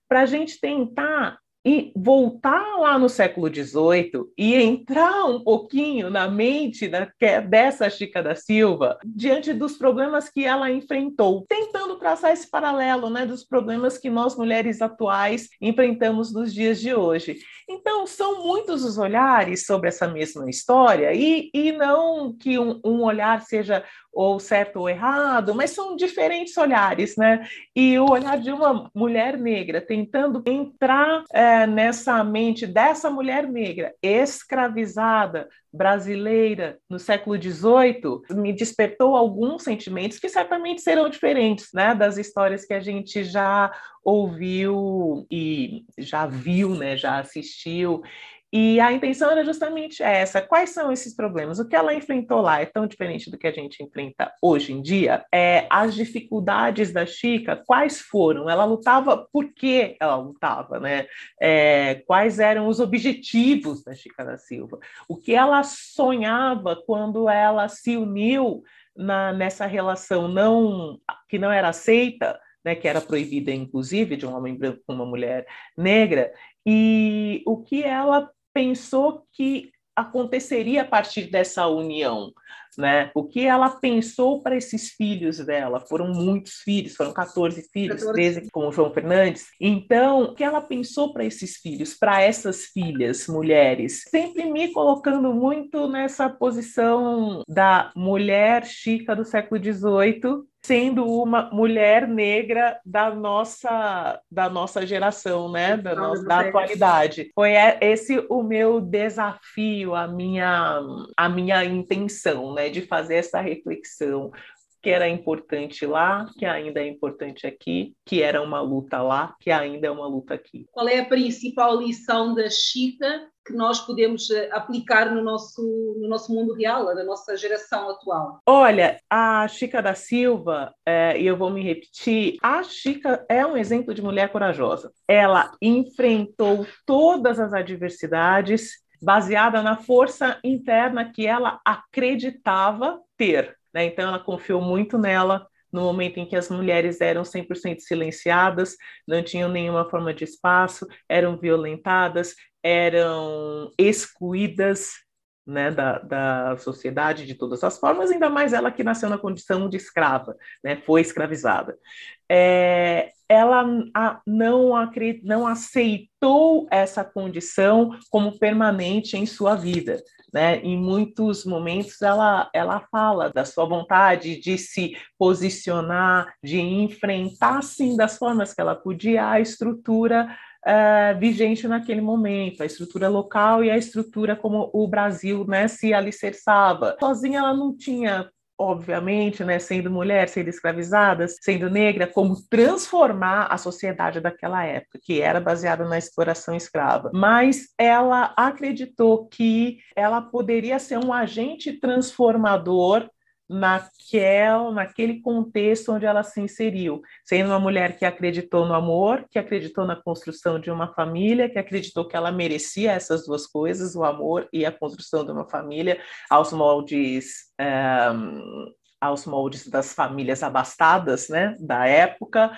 [SPEAKER 24] para a gente tentar e voltar lá no século XVIII e entrar um pouquinho na mente da, dessa Chica da Silva diante dos problemas que ela enfrentou, tentando traçar esse paralelo né, dos problemas que nós mulheres atuais enfrentamos nos dias de hoje. Então, são muitos os olhares sobre essa mesma história, e, e não que um, um olhar seja ou certo ou errado, mas são diferentes olhares, né? E o olhar de uma mulher negra tentando entrar é, nessa mente dessa mulher negra escravizada brasileira no século XVIII me despertou alguns sentimentos que certamente serão diferentes, né, das histórias que a gente já ouviu e já viu, né, já assistiu. E a intenção era justamente essa. Quais são esses problemas? O que ela enfrentou lá é tão diferente do que a gente enfrenta hoje em dia? É, as dificuldades da Chica, quais foram? Ela lutava por que ela lutava, né? É, quais eram os objetivos da Chica da Silva? O que ela sonhava quando ela se uniu na, nessa relação não que não era aceita né, que era proibida, inclusive, de um homem branco com uma mulher negra, e o que ela pensou que aconteceria a partir dessa união, né? O que ela pensou para esses filhos dela? Foram muitos filhos, foram 14 filhos, 14. 13 com o João Fernandes. Então, o que ela pensou para esses filhos, para essas filhas, mulheres? Sempre me colocando muito nessa posição da mulher chica do século XVIII sendo uma mulher negra da nossa da nossa geração, né, da, nossa, da atualidade. Foi esse o meu desafio, a minha a minha intenção, né, de fazer essa reflexão que era importante lá, que ainda é importante aqui, que era uma luta lá, que ainda é uma luta aqui.
[SPEAKER 4] Qual é a principal lição da Chica que nós podemos eh, aplicar no nosso, no nosso mundo real, na nossa geração atual?
[SPEAKER 24] Olha, a Chica da Silva, é, e eu vou me repetir, a Chica é um exemplo de mulher corajosa. Ela enfrentou todas as adversidades baseada na força interna que ela acreditava ter. Né? Então, ela confiou muito nela, no momento em que as mulheres eram 100% silenciadas, não tinham nenhuma forma de espaço, eram violentadas, eram excluídas né, da, da sociedade de todas as formas, ainda mais ela que nasceu na condição de escrava, né, foi escravizada. É, ela a, não, não aceitou essa condição como permanente em sua vida. Né? Em muitos momentos ela, ela fala da sua vontade de se posicionar, de enfrentar, sim, das formas que ela podia, a estrutura uh, vigente naquele momento, a estrutura local e a estrutura como o Brasil né, se alicerçava. Sozinha ela não tinha obviamente, né, sendo mulher, sendo escravizada, sendo negra, como transformar a sociedade daquela época, que era baseada na exploração escrava. Mas ela acreditou que ela poderia ser um agente transformador naquel, naquele contexto onde ela se inseriu, sendo uma mulher que acreditou no amor, que acreditou na construção de uma família, que acreditou que ela merecia essas duas coisas, o amor e a construção de uma família, aos moldes um, eh, aos moldes das famílias abastadas, né, da época,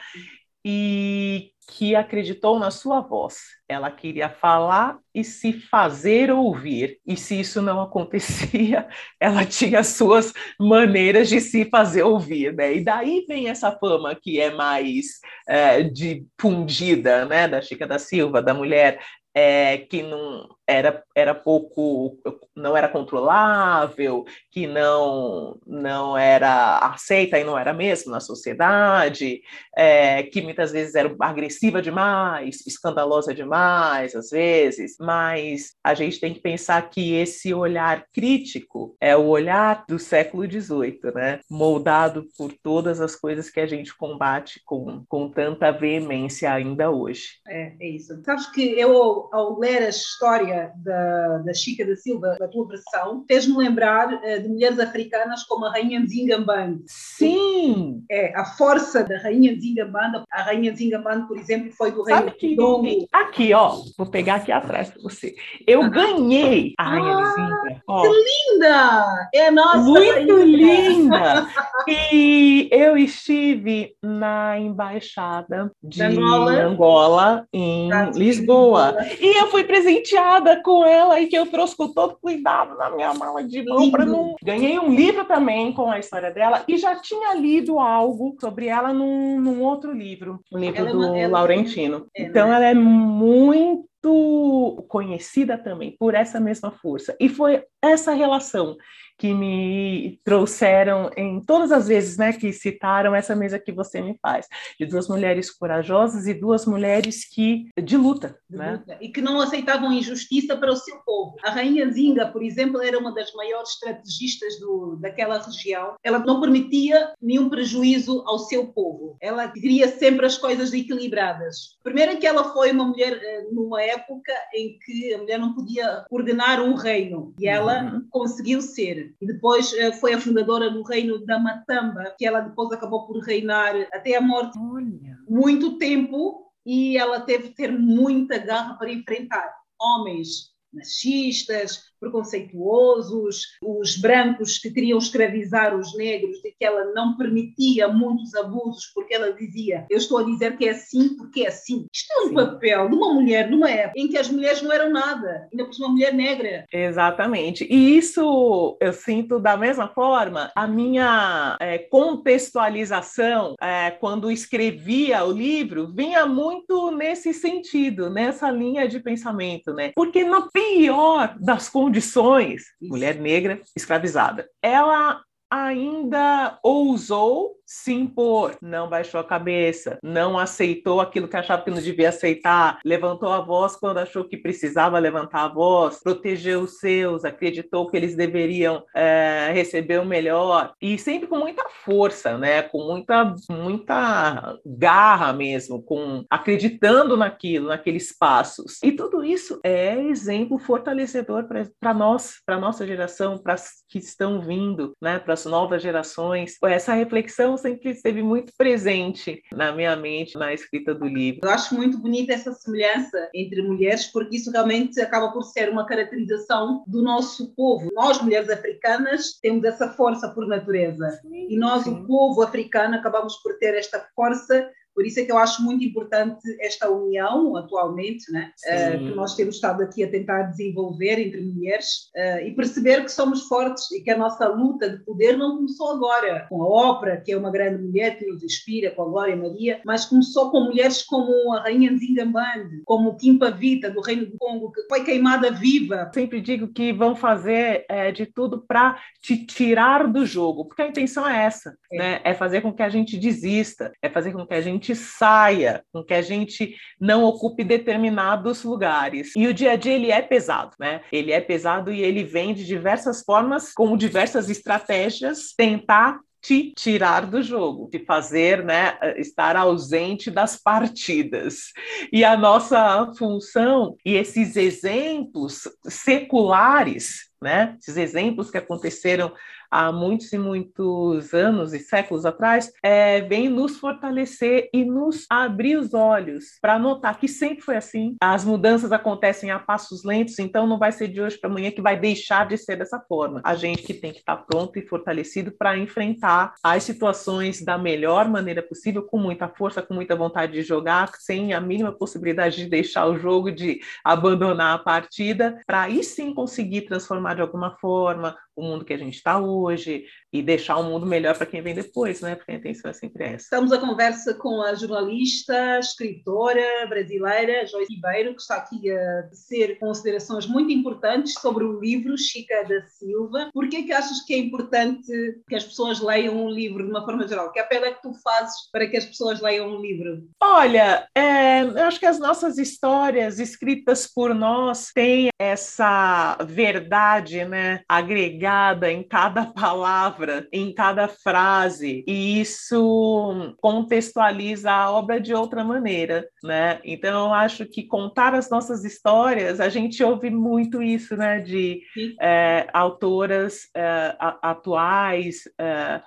[SPEAKER 24] e que acreditou na sua voz. Ela queria falar e se fazer ouvir. E se isso não acontecia, [laughs] ela tinha suas maneiras de se fazer ouvir, né? E daí vem essa fama que é mais é, difundida, né, da Chica da Silva, da mulher é, que não era, era pouco, não era controlável, que não, não era aceita e não era mesmo na sociedade, é, que muitas vezes era agressiva demais, escandalosa demais, às vezes, mas a gente tem que pensar que esse olhar crítico é o olhar do século XVIII, né? moldado por todas as coisas que a gente combate com, com tanta veemência ainda hoje.
[SPEAKER 23] É, é isso. Sabes que eu, ao ler a história da, da Chica da Silva, da tua versão, fez-me lembrar uh, de mulheres africanas como a Rainha Nzingambane.
[SPEAKER 24] Sim!
[SPEAKER 23] É, a força da Rainha Nzingambane. A Rainha Nzingambane, por exemplo, foi do Reino
[SPEAKER 24] que... Dongo. Aqui, ó, vou pegar aqui atrás para você. Eu ah. ganhei a Rainha ah, Nzinga.
[SPEAKER 23] Que linda! É a nossa
[SPEAKER 24] Muito rainha. linda! [laughs] e eu estive na embaixada de Angola, Angola em Lisboa. E eu fui presenteada com ela e que eu trouxe com todo cuidado na minha mala de mão para não. Ganhei um livro também com a história dela e já tinha lido algo sobre ela num, num outro livro, um livro ela é do é Laurentino. É, então né? ela é muito conhecida também por essa mesma força. E foi essa relação que me trouxeram em todas as vezes, né, que citaram essa mesa que você me faz, de duas mulheres corajosas e duas mulheres que de luta, de né? Luta.
[SPEAKER 23] E que não aceitavam injustiça para o seu povo. A rainha Zinga, por exemplo, era uma das maiores estrategistas do, daquela região. Ela não permitia nenhum prejuízo ao seu povo. Ela queria sempre as coisas equilibradas. Primeiro que ela foi uma mulher eh, numa época em que a mulher não podia coordenar um reino e ela uhum. conseguiu ser e depois uh, foi a fundadora do reino da Matamba, que ela depois acabou por reinar até a morte Olha. muito tempo e ela teve que ter muita garra para enfrentar homens machistas, preconceituosos, os brancos que queriam escravizar os negros e que ela não permitia muitos abusos porque ela dizia, eu estou a dizer que é assim porque é assim. Isto é um Sim. papel de uma mulher numa época em que as mulheres não eram nada, ainda por uma mulher negra.
[SPEAKER 24] Exatamente. E isso eu sinto da mesma forma, a minha é, contextualização é, quando escrevia o livro vinha muito nesse sentido, nessa linha de pensamento, né? Porque na pior das condições condições, mulher negra escravizada. Ela ainda ousou se impor, não baixou a cabeça, não aceitou aquilo que achava que não devia aceitar, levantou a voz quando achou que precisava levantar a voz, protegeu os seus, acreditou que eles deveriam é, receber o melhor e sempre com muita força, né? Com muita muita garra mesmo, com acreditando naquilo, naqueles passos. E tudo isso é exemplo fortalecedor para nós, para nossa geração, para as que estão vindo, né? Para as novas gerações. Essa reflexão sempre esteve muito presente na minha mente na escrita do livro.
[SPEAKER 23] Eu acho muito bonita essa semelhança entre mulheres, porque isso realmente acaba por ser uma caracterização do nosso povo. Nós, mulheres africanas, temos essa força por natureza. Sim, e nós, sim. o povo africano, acabamos por ter esta força por isso é que eu acho muito importante esta união atualmente, né? Uh, que nós temos estado aqui a tentar desenvolver entre mulheres uh, e perceber que somos fortes e que a nossa luta de poder não começou agora com a ópera, que é uma grande mulher que nos inspira, com a Glória Maria, mas começou com mulheres como a Rainha Nzingambande, como Kimpa Vita, do Reino do Congo, que foi queimada viva.
[SPEAKER 24] Sempre digo que vão fazer é, de tudo para te tirar do jogo, porque a intenção é essa, é. né? É fazer com que a gente desista, é fazer com que a gente gente saia, com que a gente não ocupe determinados lugares. E o dia a dia ele é pesado, né? Ele é pesado e ele vem de diversas formas, com diversas estratégias, tentar te tirar do jogo, te fazer né, estar ausente das partidas. E a nossa função e esses exemplos seculares, né, esses exemplos que aconteceram há muitos e muitos anos e séculos atrás, é, vem nos fortalecer e nos abrir os olhos para notar que sempre foi assim. As mudanças acontecem a passos lentos, então não vai ser de hoje para amanhã que vai deixar de ser dessa forma. A gente que tem que estar tá pronto e fortalecido para enfrentar as situações da melhor maneira possível, com muita força, com muita vontade de jogar, sem a mínima possibilidade de deixar o jogo, de abandonar a partida, para aí sim conseguir transformar de alguma forma o mundo que a gente está hoje e deixar um mundo melhor para quem vem depois, né? Porque a intenção é sempre essa.
[SPEAKER 4] Estamos a conversa com a jornalista, escritora brasileira Joyce Ribeiro, que está aqui a tecer considerações muito importantes sobre o livro Chica da Silva. Por que é que achas que é importante que as pessoas leiam um livro de uma forma geral? Que apelo é que tu fazes para que as pessoas leiam um livro?
[SPEAKER 24] Olha, é, eu acho que as nossas histórias escritas por nós têm essa verdade, né, agregada em cada [laughs] palavra, em cada frase, e isso contextualiza a obra de outra maneira, né? Então eu acho que contar as nossas histórias, a gente ouve muito isso, né, de é, autoras é, atuais. É,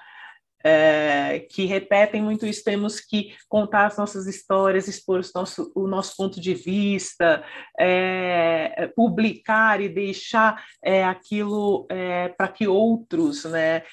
[SPEAKER 24] é, que repetem muito isso, temos que contar as nossas histórias, expor o nosso, o nosso ponto de vista, é, publicar e deixar é, aquilo é, para que outros né,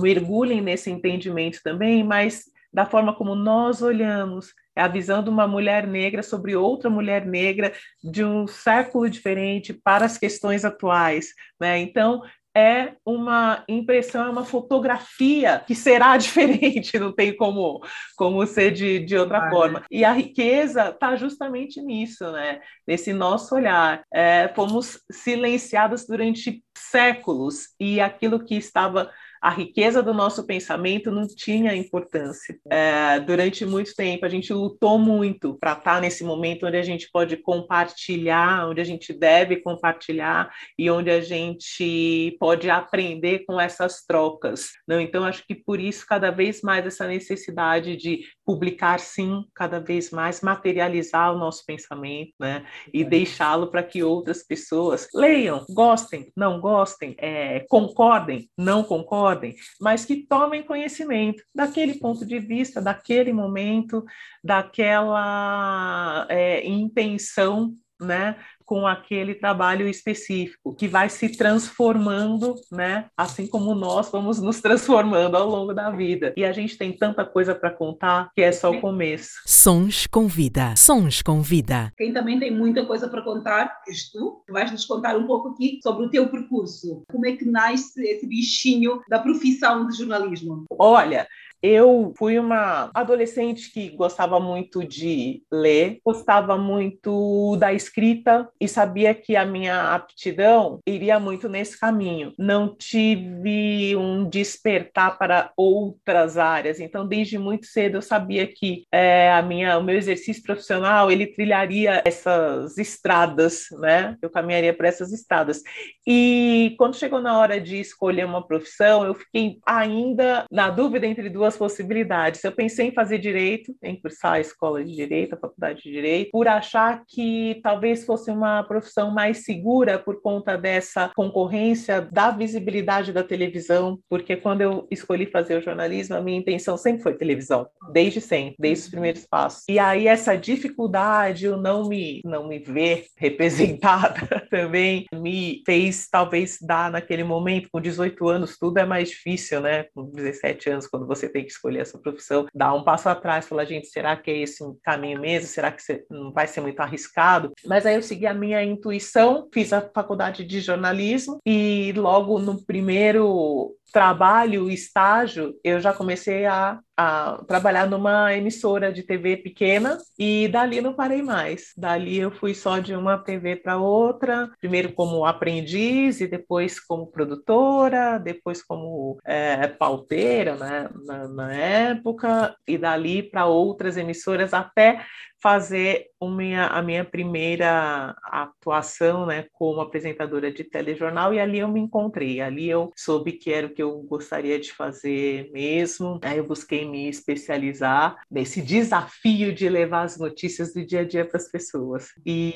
[SPEAKER 24] mergulhem nesse entendimento também, mas da forma como nós olhamos é a visão de uma mulher negra sobre outra mulher negra de um século diferente para as questões atuais. Né? Então, é uma impressão, é uma fotografia que será [laughs] diferente, não tem como, como ser de, de outra ah, forma. E a riqueza está justamente nisso, né? nesse nosso olhar. É, fomos silenciadas durante séculos e aquilo que estava a riqueza do nosso pensamento não tinha importância. É, durante muito tempo, a gente lutou muito para estar nesse momento onde a gente pode compartilhar, onde a gente deve compartilhar e onde a gente pode aprender com essas trocas. Não? Então, acho que por isso, cada vez mais, essa necessidade de publicar, sim, cada vez mais, materializar o nosso pensamento né? e deixá-lo para que outras pessoas leiam, gostem, não gostem, é, concordem, não concordem mas que tomem conhecimento daquele ponto de vista, daquele momento, daquela é, intenção né, com aquele trabalho específico, que vai se transformando, né? Assim como nós vamos nos transformando ao longo da vida. E a gente tem tanta coisa para contar que é só o começo.
[SPEAKER 9] Sons com vida. Sons com vida.
[SPEAKER 4] Quem também tem muita coisa para contar és tu. Tu vais nos contar um pouco aqui sobre o teu percurso. Como é que nasce esse bichinho da profissão de jornalismo?
[SPEAKER 24] Olha, eu fui uma adolescente que gostava muito de ler, gostava muito da escrita e sabia que a minha aptidão iria muito nesse caminho. Não tive um despertar para outras áreas, então desde muito cedo eu sabia que é, a minha, o meu exercício profissional ele trilharia essas estradas, né? Eu caminharia por essas estradas. E quando chegou na hora de escolher uma profissão, eu fiquei ainda na dúvida entre duas possibilidades. Eu pensei em fazer direito, em cursar a escola de direito, a faculdade de direito, por achar que talvez fosse uma profissão mais segura por conta dessa concorrência, da visibilidade da televisão, porque quando eu escolhi fazer o jornalismo, a minha intenção sempre foi televisão, desde sempre, desde os primeiros passos. E aí essa dificuldade, o não me não me ver representada [laughs] também me fez talvez dar naquele momento com 18 anos tudo é mais difícil, né? Com 17 anos quando você tem que escolher essa profissão, dar um passo atrás, falar, gente, será que é esse um caminho mesmo? Será que não vai ser muito arriscado? Mas aí eu segui a minha intuição, fiz a faculdade de jornalismo e logo no primeiro trabalho, estágio, eu já comecei a, a, trabalhar numa emissora de TV pequena e dali não parei mais. Dali eu fui só de uma TV para outra, primeiro como aprendiz e depois como produtora, depois como é, pauteira né, na, na época, e dali para outras emissoras até fazer minha, a minha primeira atuação né, como apresentadora de telejornal e ali eu me encontrei, ali eu soube que era o que eu gostaria de fazer mesmo, aí eu busquei me especializar nesse desafio de levar as notícias do dia a dia para as pessoas. E,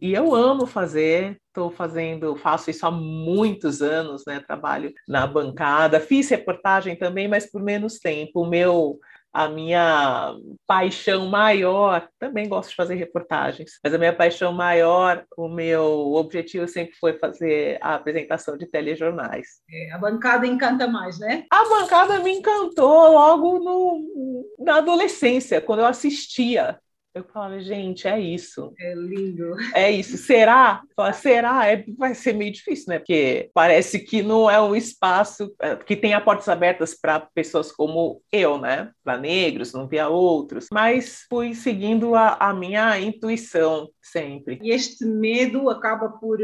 [SPEAKER 24] e eu amo fazer, estou fazendo, faço isso há muitos anos, né? Trabalho na bancada, fiz reportagem também, mas por menos tempo. O meu a minha paixão maior, também gosto de fazer reportagens, mas a minha paixão maior, o meu objetivo sempre foi fazer a apresentação de telejornais.
[SPEAKER 4] É, a bancada encanta mais, né?
[SPEAKER 24] A bancada me encantou logo no, na adolescência, quando eu assistia Eu falava, gente, é isso.
[SPEAKER 4] É lindo.
[SPEAKER 24] É isso. Será? Será? É, vai ser meio difícil, né? Porque parece que não é um espaço é, que tenha portas abertas para pessoas como eu, né? Para negros, não via outros. Mas fui seguindo a, a minha intuição sempre.
[SPEAKER 4] E este medo acaba por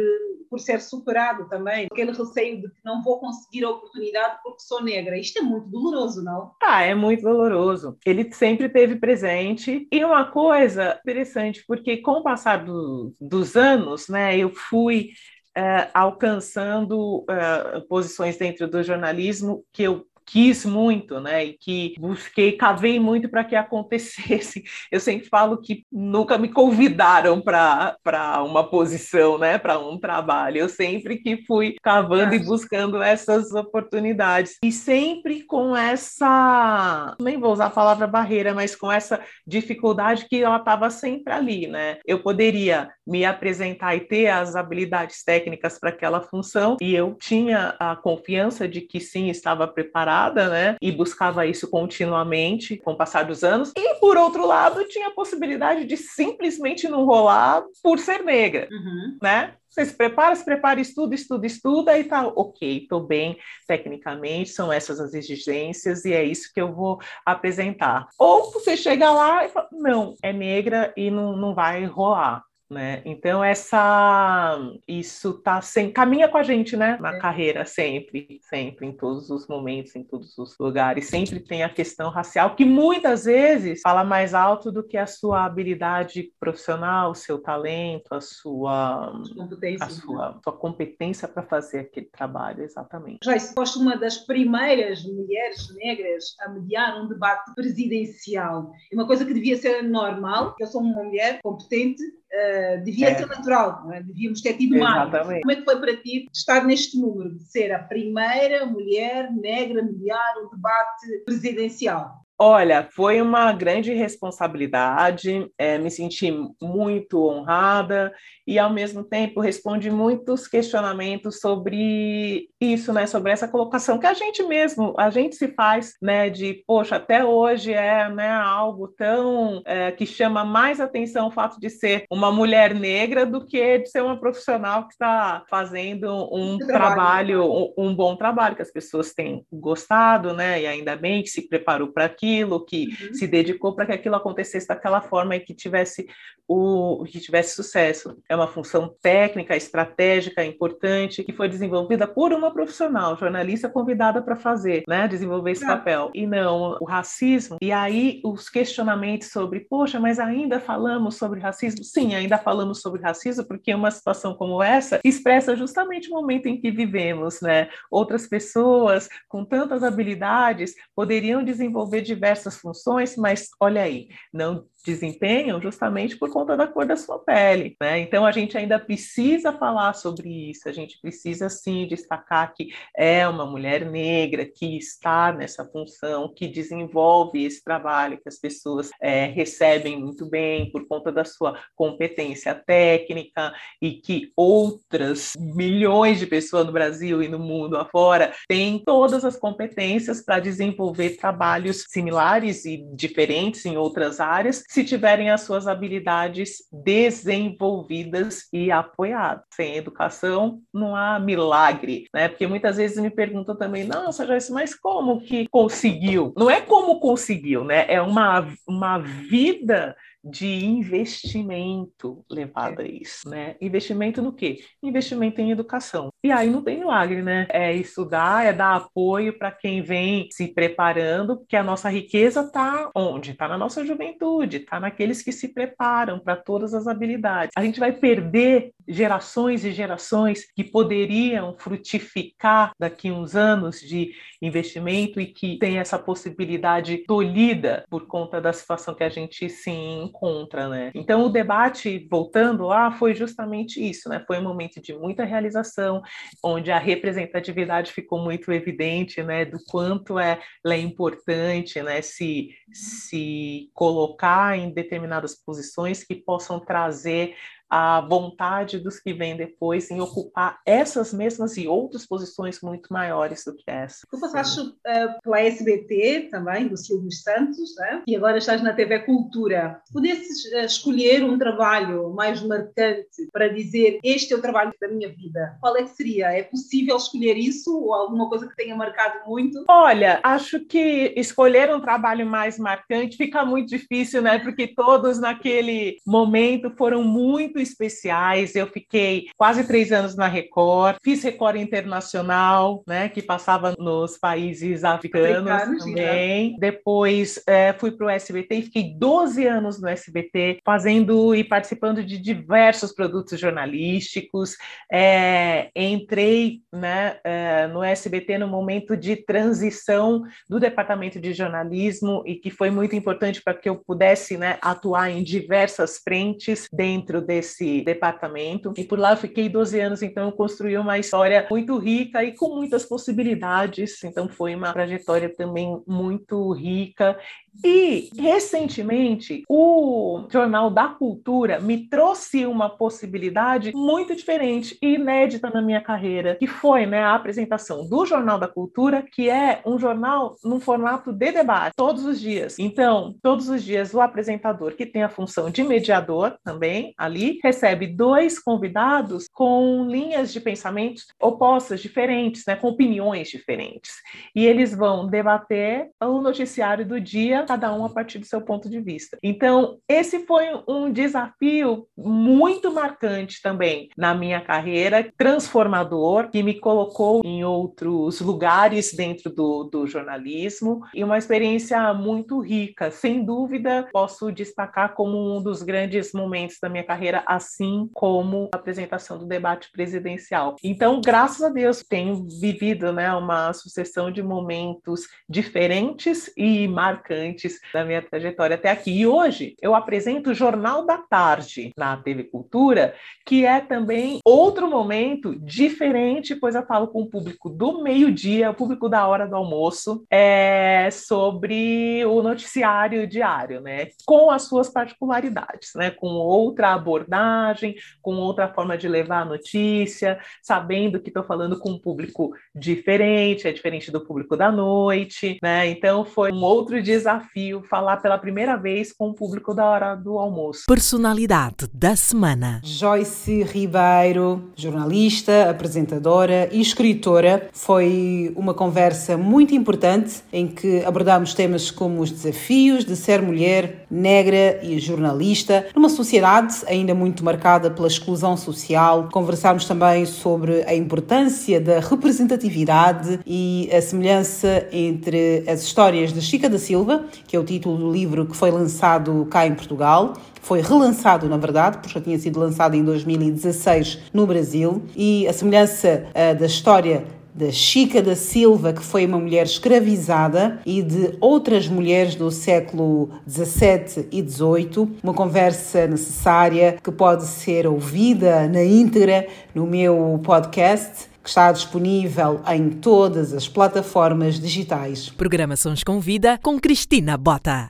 [SPEAKER 4] por ser superado também, aquele receio de que não vou conseguir a oportunidade porque sou negra. Isto é muito doloroso, não?
[SPEAKER 24] Ah, é muito doloroso. Ele sempre teve presente. E uma coisa interessante, porque com o passar do, dos anos, né, eu fui Uh, alcançando uh, posições dentro do jornalismo que eu quis muito, né? E que busquei, cavei muito para que [laughs] acontecesse. Eu sempre falo que nunca me convidaram para uma posição, né? Para um trabalho. Eu sempre que fui cavando é. e buscando essas oportunidades. E sempre com essa, nem vou usar a palavra barreira, mas com essa dificuldade que ela estava sempre ali, né? Eu poderia me apresentar e ter as habilidades técnicas para aquela função, e eu tinha a confiança de que sim, estava preparada, né? E buscava isso continuamente com o passar dos anos. E por outro lado, tinha a possibilidade de simplesmente não rolar por ser negra, uhum. né? Você se prepara, se prepara, estuda, estuda, estuda e tá ok, estou bem tecnicamente, são essas as exigências e é isso que eu vou apresentar. Ou você chega lá e fala, não, é negra e não, não vai rolar. Né? Então essa isso tá sem caminha com a gente, né? Na é. carreira sempre, sempre em todos os momentos, em todos os lugares, sempre tem a questão racial que muitas vezes fala mais alto do que a sua habilidade profissional, o seu talento, a sua competência, a sua, sua competência para fazer aquele trabalho, exatamente.
[SPEAKER 4] Joyce, foste uma das primeiras mulheres negras a mediar um debate presidencial. É uma coisa que devia ser normal, eu sou uma mulher competente Uh, devia é. ser natural, é? devíamos ter tido mais. Como é que foi para ti estar neste número, de ser a primeira mulher negra a mediar o debate presidencial?
[SPEAKER 24] Olha, foi uma grande responsabilidade, é, me senti muito honrada e, ao mesmo tempo, respondi muitos questionamentos sobre isso, né, sobre essa colocação que a gente mesmo, a gente se faz, né, de, poxa, até hoje é né, algo tão é, que chama mais atenção o fato de ser uma mulher negra do que de ser uma profissional que está fazendo um trabalho, um, um bom trabalho, que as pessoas têm gostado, né, e ainda bem que se preparou para aquilo aquilo, que uhum. se dedicou para que aquilo acontecesse daquela forma e que tivesse o que tivesse sucesso. É uma função técnica, estratégica, importante, que foi desenvolvida por uma profissional, jornalista convidada para fazer, né, desenvolver esse é. papel. E não o racismo. E aí os questionamentos sobre, poxa, mas ainda falamos sobre racismo? Sim, ainda falamos sobre racismo, porque uma situação como essa expressa justamente o momento em que vivemos, né? Outras pessoas com tantas habilidades poderiam desenvolver diversas funções, mas olha aí, não desempenham justamente por conta da cor da sua pele, né? Então a gente ainda precisa falar sobre isso, a gente precisa sim destacar que é uma mulher negra que está nessa função, que desenvolve esse trabalho que as pessoas é, recebem muito bem por conta da sua competência técnica e que outras milhões de pessoas no Brasil e no mundo afora têm todas as competências para desenvolver trabalhos similares e diferentes em outras áreas se tiverem as suas habilidades desenvolvidas e apoiadas. Sem educação não há milagre, né? Porque muitas vezes me perguntam também, nossa, Joyce, mas como que conseguiu? Não é como conseguiu, né? É uma, uma vida de investimento levado a isso, né? Investimento no quê? Investimento em educação. E aí não tem milagre, né? É estudar, é dar apoio para quem vem se preparando, porque a nossa riqueza está onde? Está na nossa juventude, está naqueles que se preparam para todas as habilidades. A gente vai perder gerações e gerações que poderiam frutificar daqui uns anos de investimento e que tem essa possibilidade tolhida por conta da situação que a gente se encontra, né? Então o debate, voltando lá, foi justamente isso, né? Foi um momento de muita realização, onde a representatividade ficou muito evidente, né? Do quanto é, é importante, né? Se, se colocar em determinadas posições que possam trazer a vontade dos que vêm depois em ocupar essas mesmas e outras posições muito maiores do que essa.
[SPEAKER 4] Tu passaste uh, pela SBT também, do Silvio Santos, né? e agora estás na TV Cultura. Se pudesses uh, escolher um trabalho mais marcante para dizer este é o trabalho da minha vida, qual é que seria? É possível escolher isso ou alguma coisa que tenha marcado muito?
[SPEAKER 24] Olha, acho que escolher um trabalho mais marcante fica muito difícil, né? Porque todos naquele momento foram muito especiais. Eu fiquei quase três anos na Record, fiz Record Internacional, né? Que passava nos países africanos, africanos também. Já. Depois é, fui para o SBT e fiquei 12 anos no SBT, fazendo e participando de diversos produtos jornalísticos. É, entrei né, é, no SBT no momento de transição do departamento de jornalismo e que foi muito importante para que eu pudesse né, atuar em diversas frentes dentro desse departamento. E por lá eu fiquei 12 anos, então eu construí uma história muito rica e com muitas possibilidades. Então foi uma trajetória também muito rica e, recentemente, o Jornal da Cultura me trouxe uma possibilidade muito diferente e inédita na minha carreira, que foi né, a apresentação do Jornal da Cultura, que é um jornal num formato de debate, todos os dias. Então, todos os dias, o apresentador, que tem a função de mediador também ali, recebe dois convidados com linhas de pensamentos opostas, diferentes, né, com opiniões diferentes. E eles vão debater o noticiário do dia cada um a partir do seu ponto de vista. Então, esse foi um desafio muito marcante também na minha carreira, transformador, que me colocou em outros lugares dentro do, do jornalismo e uma experiência muito rica. Sem dúvida, posso destacar como um dos grandes momentos da minha carreira, assim como a apresentação do debate presidencial. Então, graças a Deus, tenho vivido né, uma sucessão de momentos diferentes e marcantes da minha trajetória até aqui. E hoje eu apresento o Jornal da Tarde na TV Cultura, que é também outro momento diferente, pois eu falo com o público do meio-dia, o público da hora do almoço, é, sobre o noticiário diário, né? Com as suas particularidades, né? Com outra abordagem, com outra forma de levar a notícia, sabendo que estou falando com um público diferente, é diferente do público da noite, né? Então foi um outro desafio desafio falar pela primeira vez com o público da hora do almoço.
[SPEAKER 9] Personalidade da semana.
[SPEAKER 4] Joyce Ribeiro, jornalista, apresentadora e escritora. Foi uma conversa muito importante em que abordámos temas como os desafios de ser mulher, negra e jornalista numa sociedade ainda muito marcada pela exclusão social. Conversámos também sobre a importância da representatividade e a semelhança entre as histórias de Chica da Silva que é o título do livro que foi lançado cá em Portugal. Foi relançado, na verdade, porque já tinha sido lançado em 2016 no Brasil. E a semelhança uh, da história da Chica da Silva, que foi uma mulher escravizada, e de outras mulheres do século XVII e XVIII. Uma conversa necessária que pode ser ouvida na íntegra no meu podcast que está disponível em todas as plataformas digitais.
[SPEAKER 9] Programações com Vida com Cristina Bota.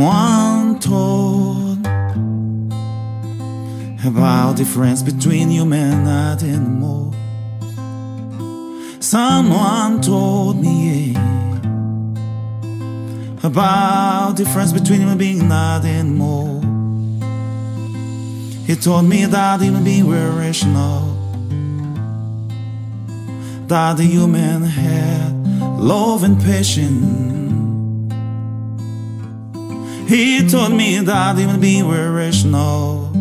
[SPEAKER 6] Someone told about difference between human and animal. Someone told me yeah, about difference between human being and animal. He told me that human being were rational, that the human had love and patience. He told me that human beings were rational,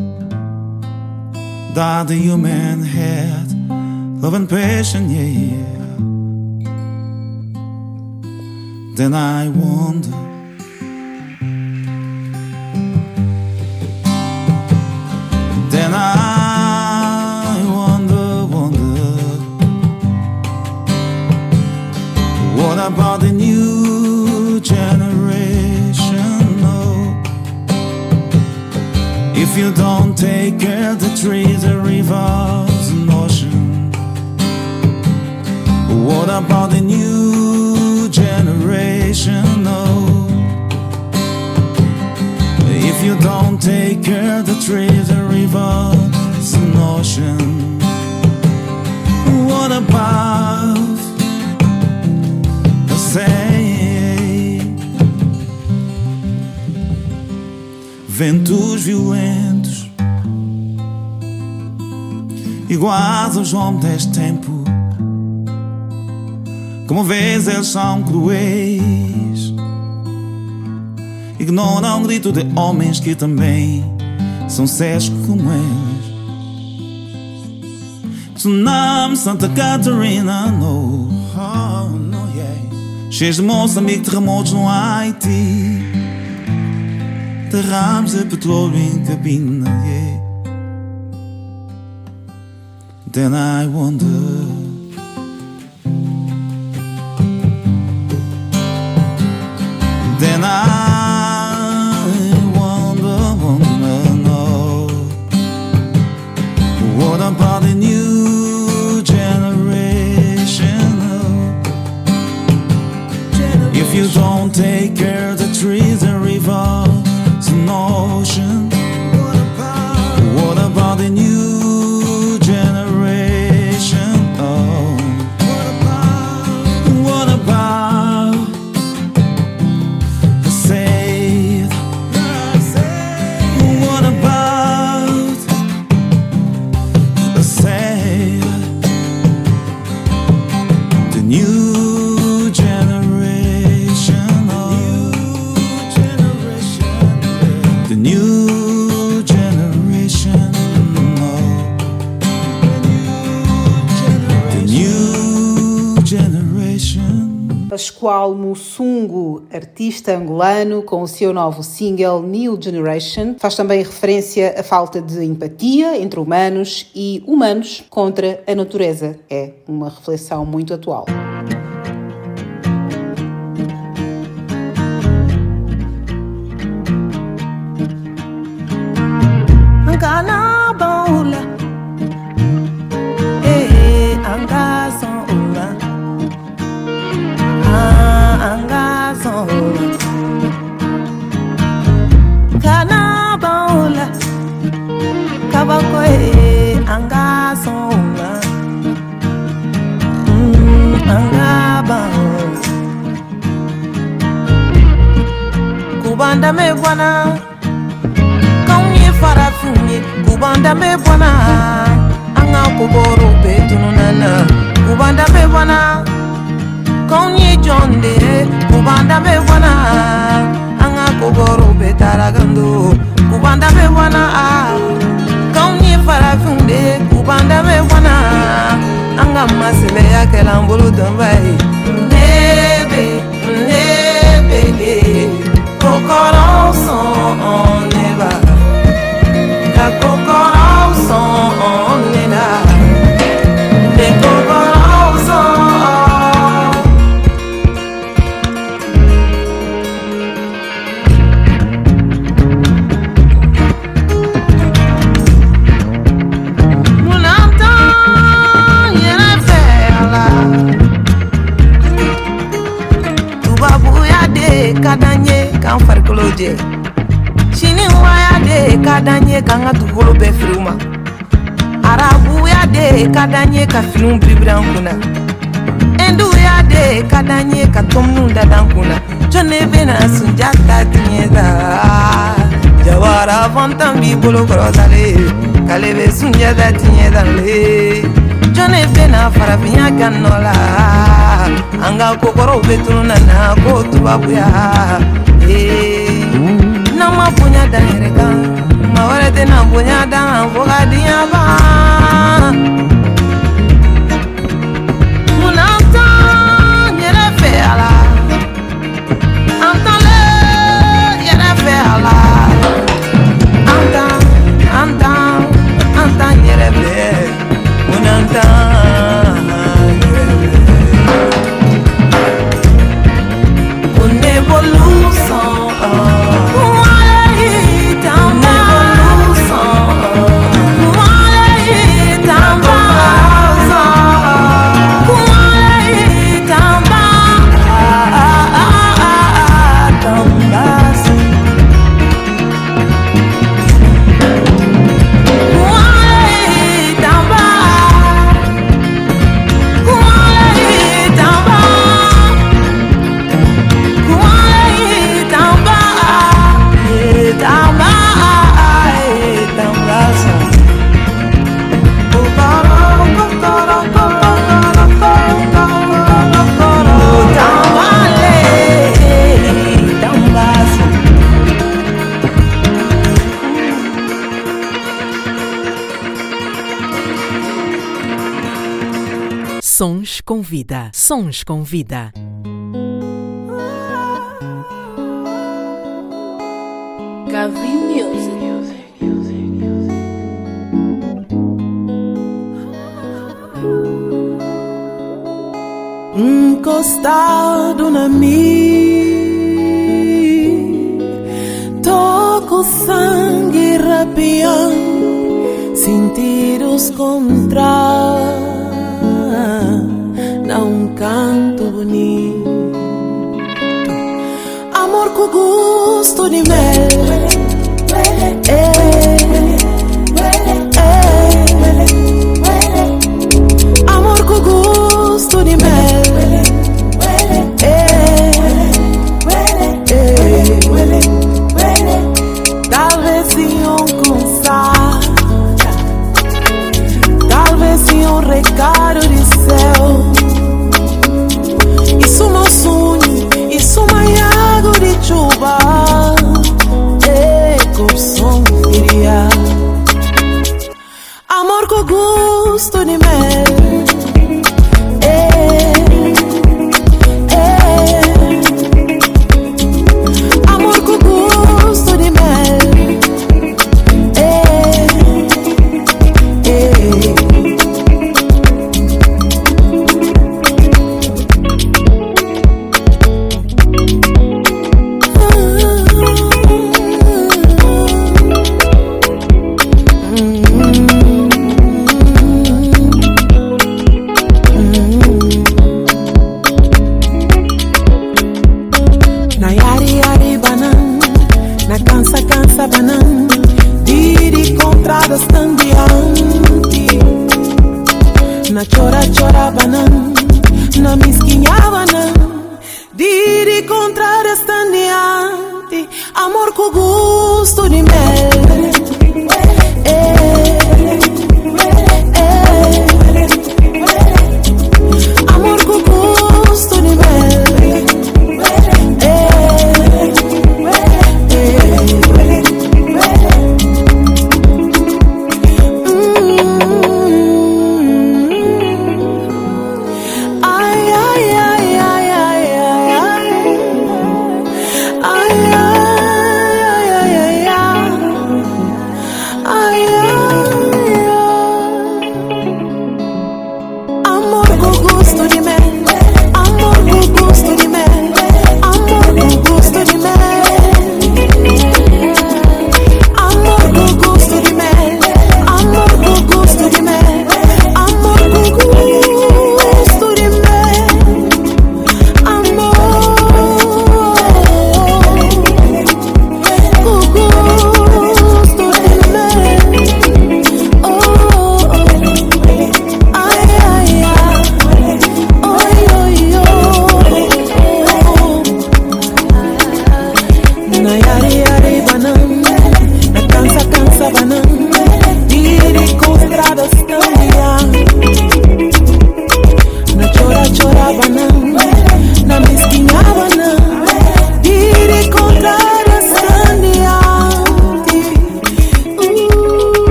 [SPEAKER 6] that the human had love and passion, yeah, yeah. Then I wonder. Then I wonder, wonder. What about the new? You don't take care the trees, the rivers, and ocean, what about the new generation? Oh, if you don't take care the trees, the rivers, and ocean, what about the same? Ventos violentos, iguais aos homens deste tempo. Como vês, eles são cruéis. Ignoram o grito de homens que também são seres como eles. Tsunami, Santa Catarina, no, oh, no, yeah. Cheios de Moçambique, terremotos no Haiti. Derrames de petróleo em cabina, yeah. Then I wonder. Then I wonder, wonder, know What about the new generation? If you don't take care of the trees and rivers
[SPEAKER 4] Pascoal Mussungo, artista angolano, com o seu novo single New Generation, faz também referência à falta de empatia entre humanos e humanos contra a natureza. É uma reflexão muito atual.
[SPEAKER 25] b'an danbe bɔ n na k'anw ye farafinw ye u b'an danbe bɔ n na an ka kobɔrɔw bɛɛ tununna na u b'an danbe bɔ n na k'anw ye jɔn de ye u b'an danbe bɔ n na an ka kobɔrɔw bɛɛ tarakando u b'an danbe bɔ n na k'anw ye farafinw de ye u b'an danbe bɔ n na an ka masɛbɛya kɛla an bolo dɔnba ye. Call ensemble, on. Jɛ sini waya de ka d'an ye k'an ka dugukolo bɛɛ firi u ma arabuya de ka d'an ye ka finiw biribiri an kunna hinduya de ka ka tɔmɔniw da d'an ta jawara fɔntan b'i bolo k'ale bɛ sunjata tiɲɛ tale jɔn ne bɛna farafinya kan nɔ la an ka kokɔrɔw bɛ tunu nana ko tubabuya. Ee n'an ma bonya dan yɛrɛ kan maa wɛrɛ tɛna bonya dan fo ka diɲɛ ban munna an t'an yɛrɛ fɛ a la an t'anlen yɛrɛ fɛ an an an an
[SPEAKER 3] Sons com Vida. Sons com Vida.
[SPEAKER 26] Gavin Music.
[SPEAKER 27] Encostado na mim, toco sangue rapiando, sentidos contrários canto bonito. Amor con gusto de mel. Eh, eh. Amor con gusto de mel. Talvez um recado de ba Jacobson eh, iria Amor con gusto
[SPEAKER 13] ni me.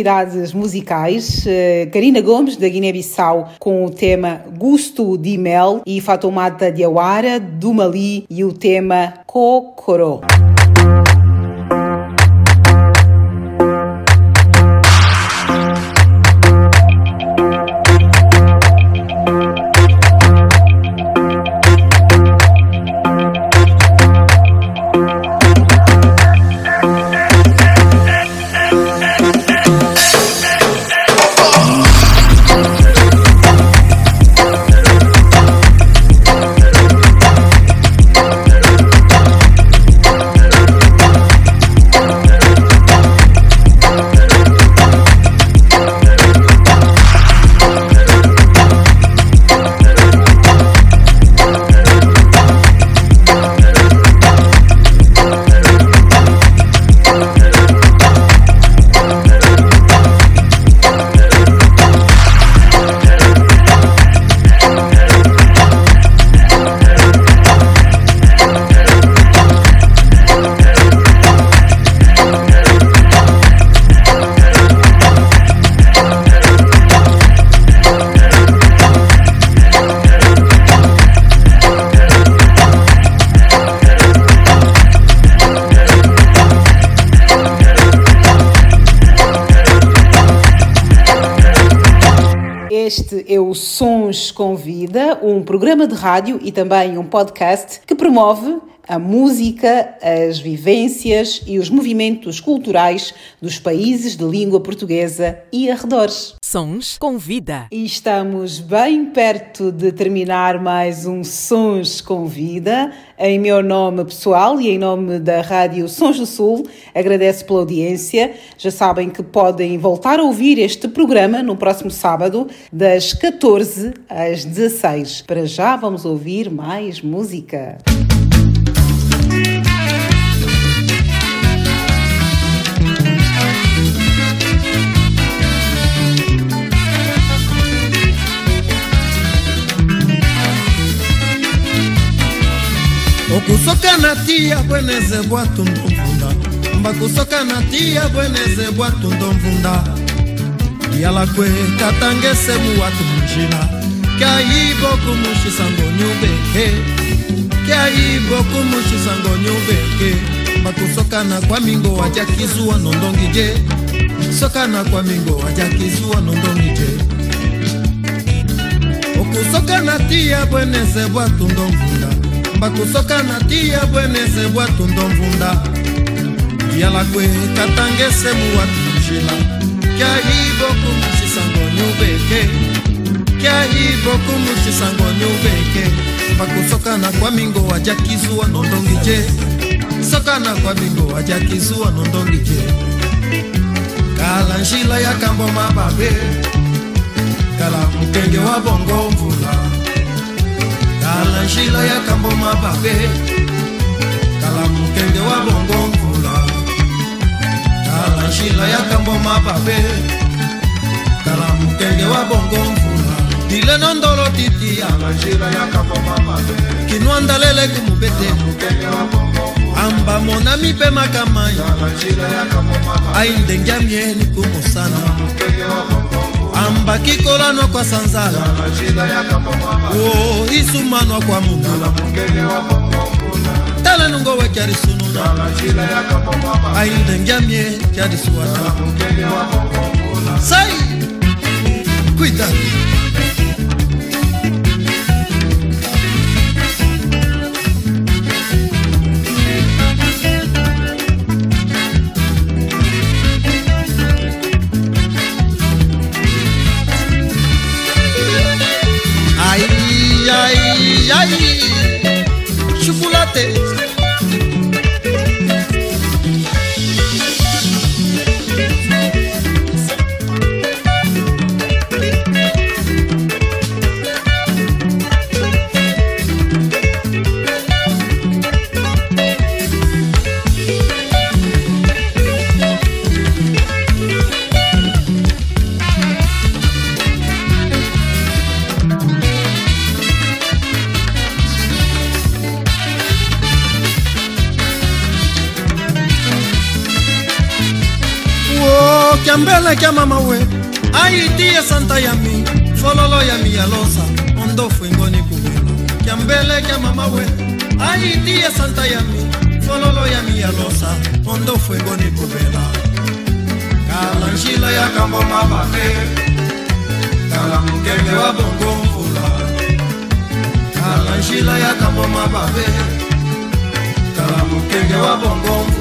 [SPEAKER 13] novidades musicais. Eh, Karina Gomes, da Guiné-Bissau, com o tema Gusto de Mel e Fatomata Diawara, do Mali, e o tema Kokoro.
[SPEAKER 4] Sons com Vida, um programa de rádio e também um podcast que promove a música, as vivências e os movimentos culturais dos países de língua portuguesa e arredores.
[SPEAKER 3] Sons com Vida.
[SPEAKER 4] E estamos bem perto de terminar mais um Sons com Vida. Em meu nome pessoal e em nome da Rádio Sons do Sul, agradeço pela audiência. Já sabem que podem voltar a ouvir este programa no próximo sábado, das 14 às 16. Para já vamos ouvir mais música.
[SPEAKER 28] okosoka na ti ya bweneze bwatundo mvunda. Mbakosoka na ti ya bweneze bwatundo mvunda. Yala kue katangese muwatu munjila kyayi bokumusisango nyubeke. Kyayi bokumusisango nyubeke. Bakosoka na kwa mingo wajya kizuwa nondongi je. Soka na kwa mingo wajya kizuwa nondongi je. Okosoka na ti ya bweneze bwatundo mvunda. mbakusoka na tia bweneze bwatu ndomvunda yala kwe katangese muwatu mshila kya hivo kumushisango nyubeke. Kya hivo kumushisango nyubeke. Mbakusokana kwa mingo wajakizua soka na kwa mingo wajakizua nondongije kala njila ya kambo mababe. Kala mkenge wa bongo mvula. Kala njila ya kambo mababe. Kala mukenge wa bongo mvula kala njila ya kambo mababe. Kala mukenge wa bongo mvula dile nondolo titi mababe. Kinwandalele kumubete amba monami mpe makamai. Ai ndenge ya mieni kumosana ambaki kolanwa kwa sanzala. Oh, o isumanwa kwa muna. Tala nongo wa kyari sununa. Ayi ndenge amie kyari suwana. Sai kuitani te kiambele kya mama we aitie santa yami fololo yami ya losa ondofu ingoni kubela kiambele kya mama we aitie santa yami fololo yami ya losa ondofu ingoni kubela kala njila ya kambo mababe kala mukenge wa bongo mvula kala njila ya kambo mababe kala mukenge wa bongo mvula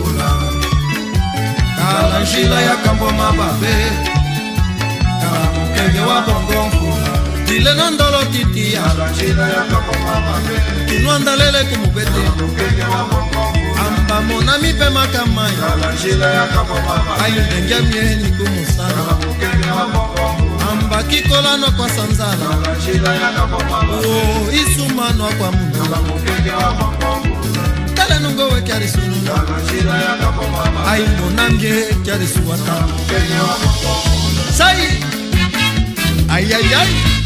[SPEAKER 28] kala nzila ya kambo mababe. Kala mokenge wa bongo nkuna tile na ndolo titi. Kinwa ndalele kumubete. Amba monami mpe makamai ai ndenge mieni kumusala amba kikola nokwasa nzala o isuma nokwamuna go we carry su Ai no nange carry Sai. Ai ai ai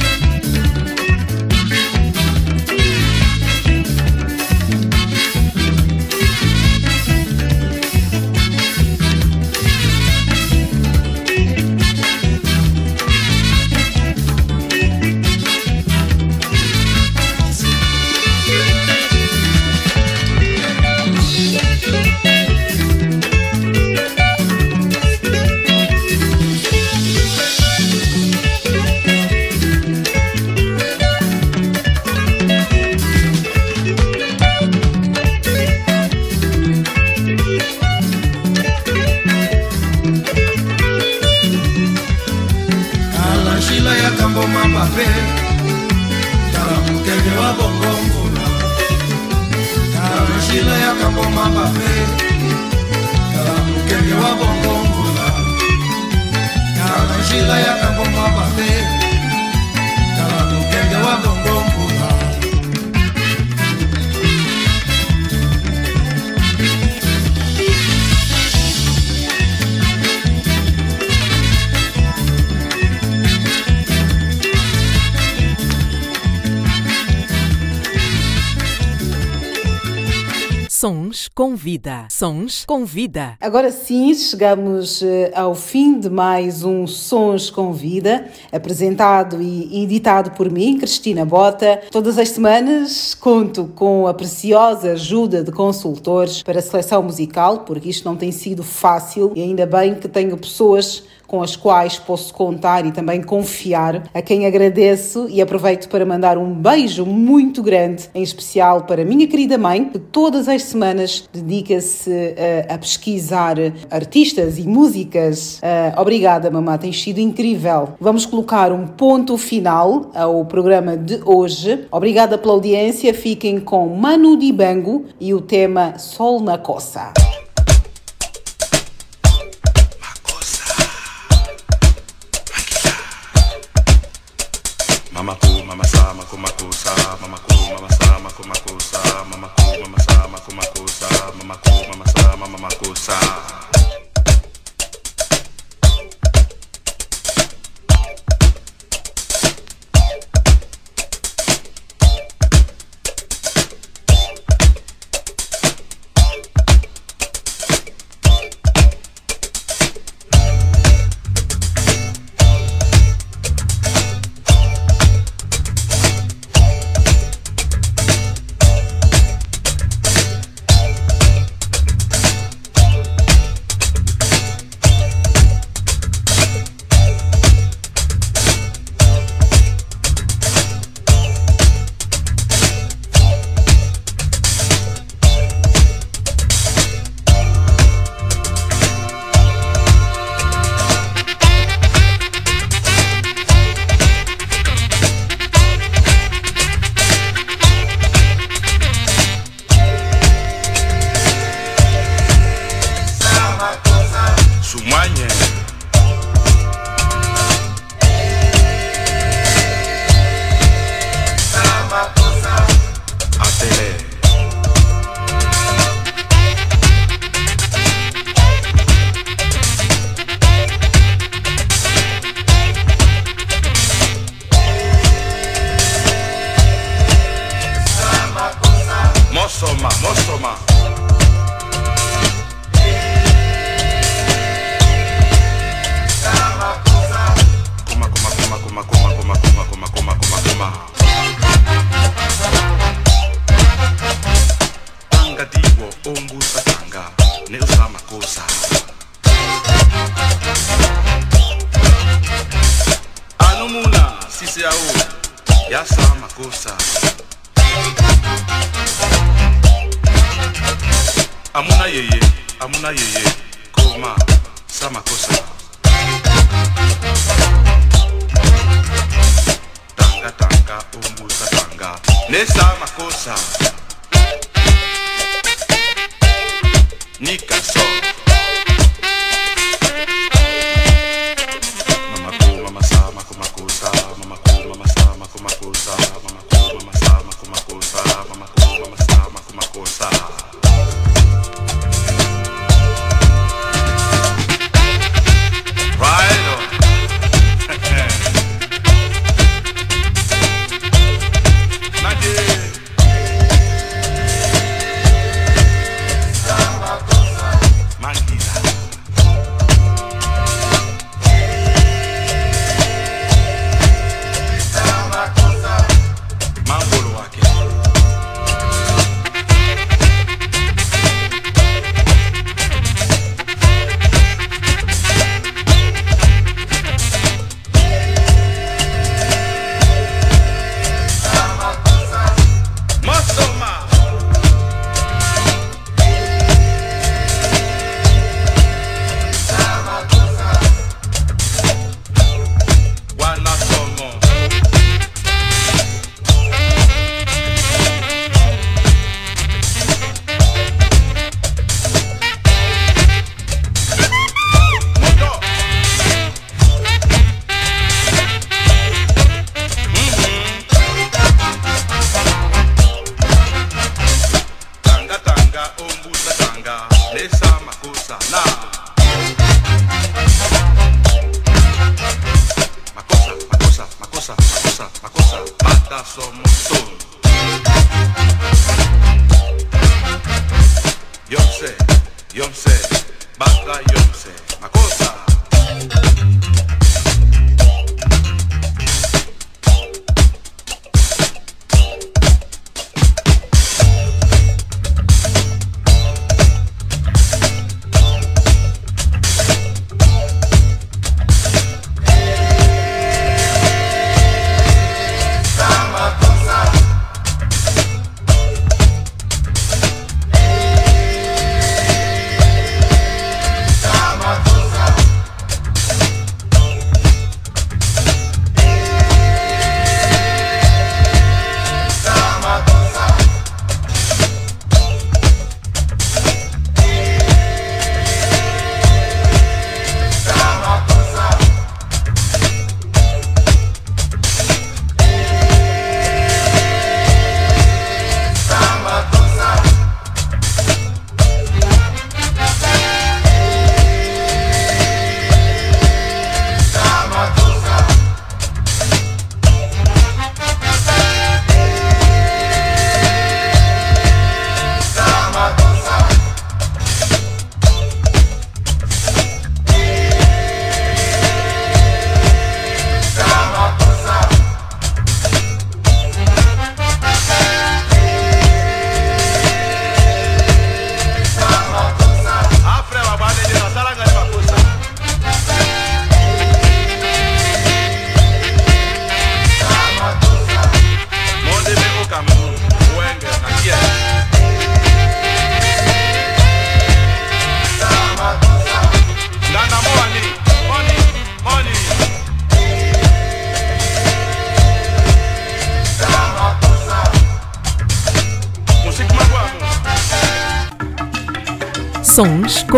[SPEAKER 9] Sons com vida. Sons com vida.
[SPEAKER 4] Agora sim, chegamos eh, ao fim de mais um Sons com Vida, apresentado e editado por mim, Cristina Bota. Todas as semanas conto com a preciosa ajuda de consultores para a seleção musical, porque isto não tem sido fácil e ainda bem que tenho pessoas com as quais posso contar e também confiar, a quem agradeço e aproveito para mandar um beijo muito grande, em especial para a minha querida mãe, que todas as semanas dedica-se uh, a pesquisar artistas e músicas. Uh, obrigada, mamã, tem sido incrível. Vamos colocar um ponto final ao programa de hoje. Obrigada pela audiência, fiquem com Manu Dibango e o tema Sol na Coça.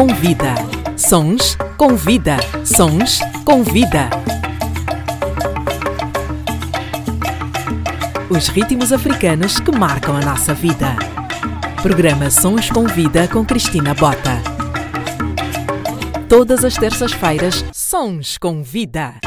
[SPEAKER 3] Sons com vida. Sons com vida. Sons com vida. Os ritmos africanos que marcam a nossa vida. Programa Sons com Vida com Cristina Bota. Todas as terças-feiras, Sons com Vida.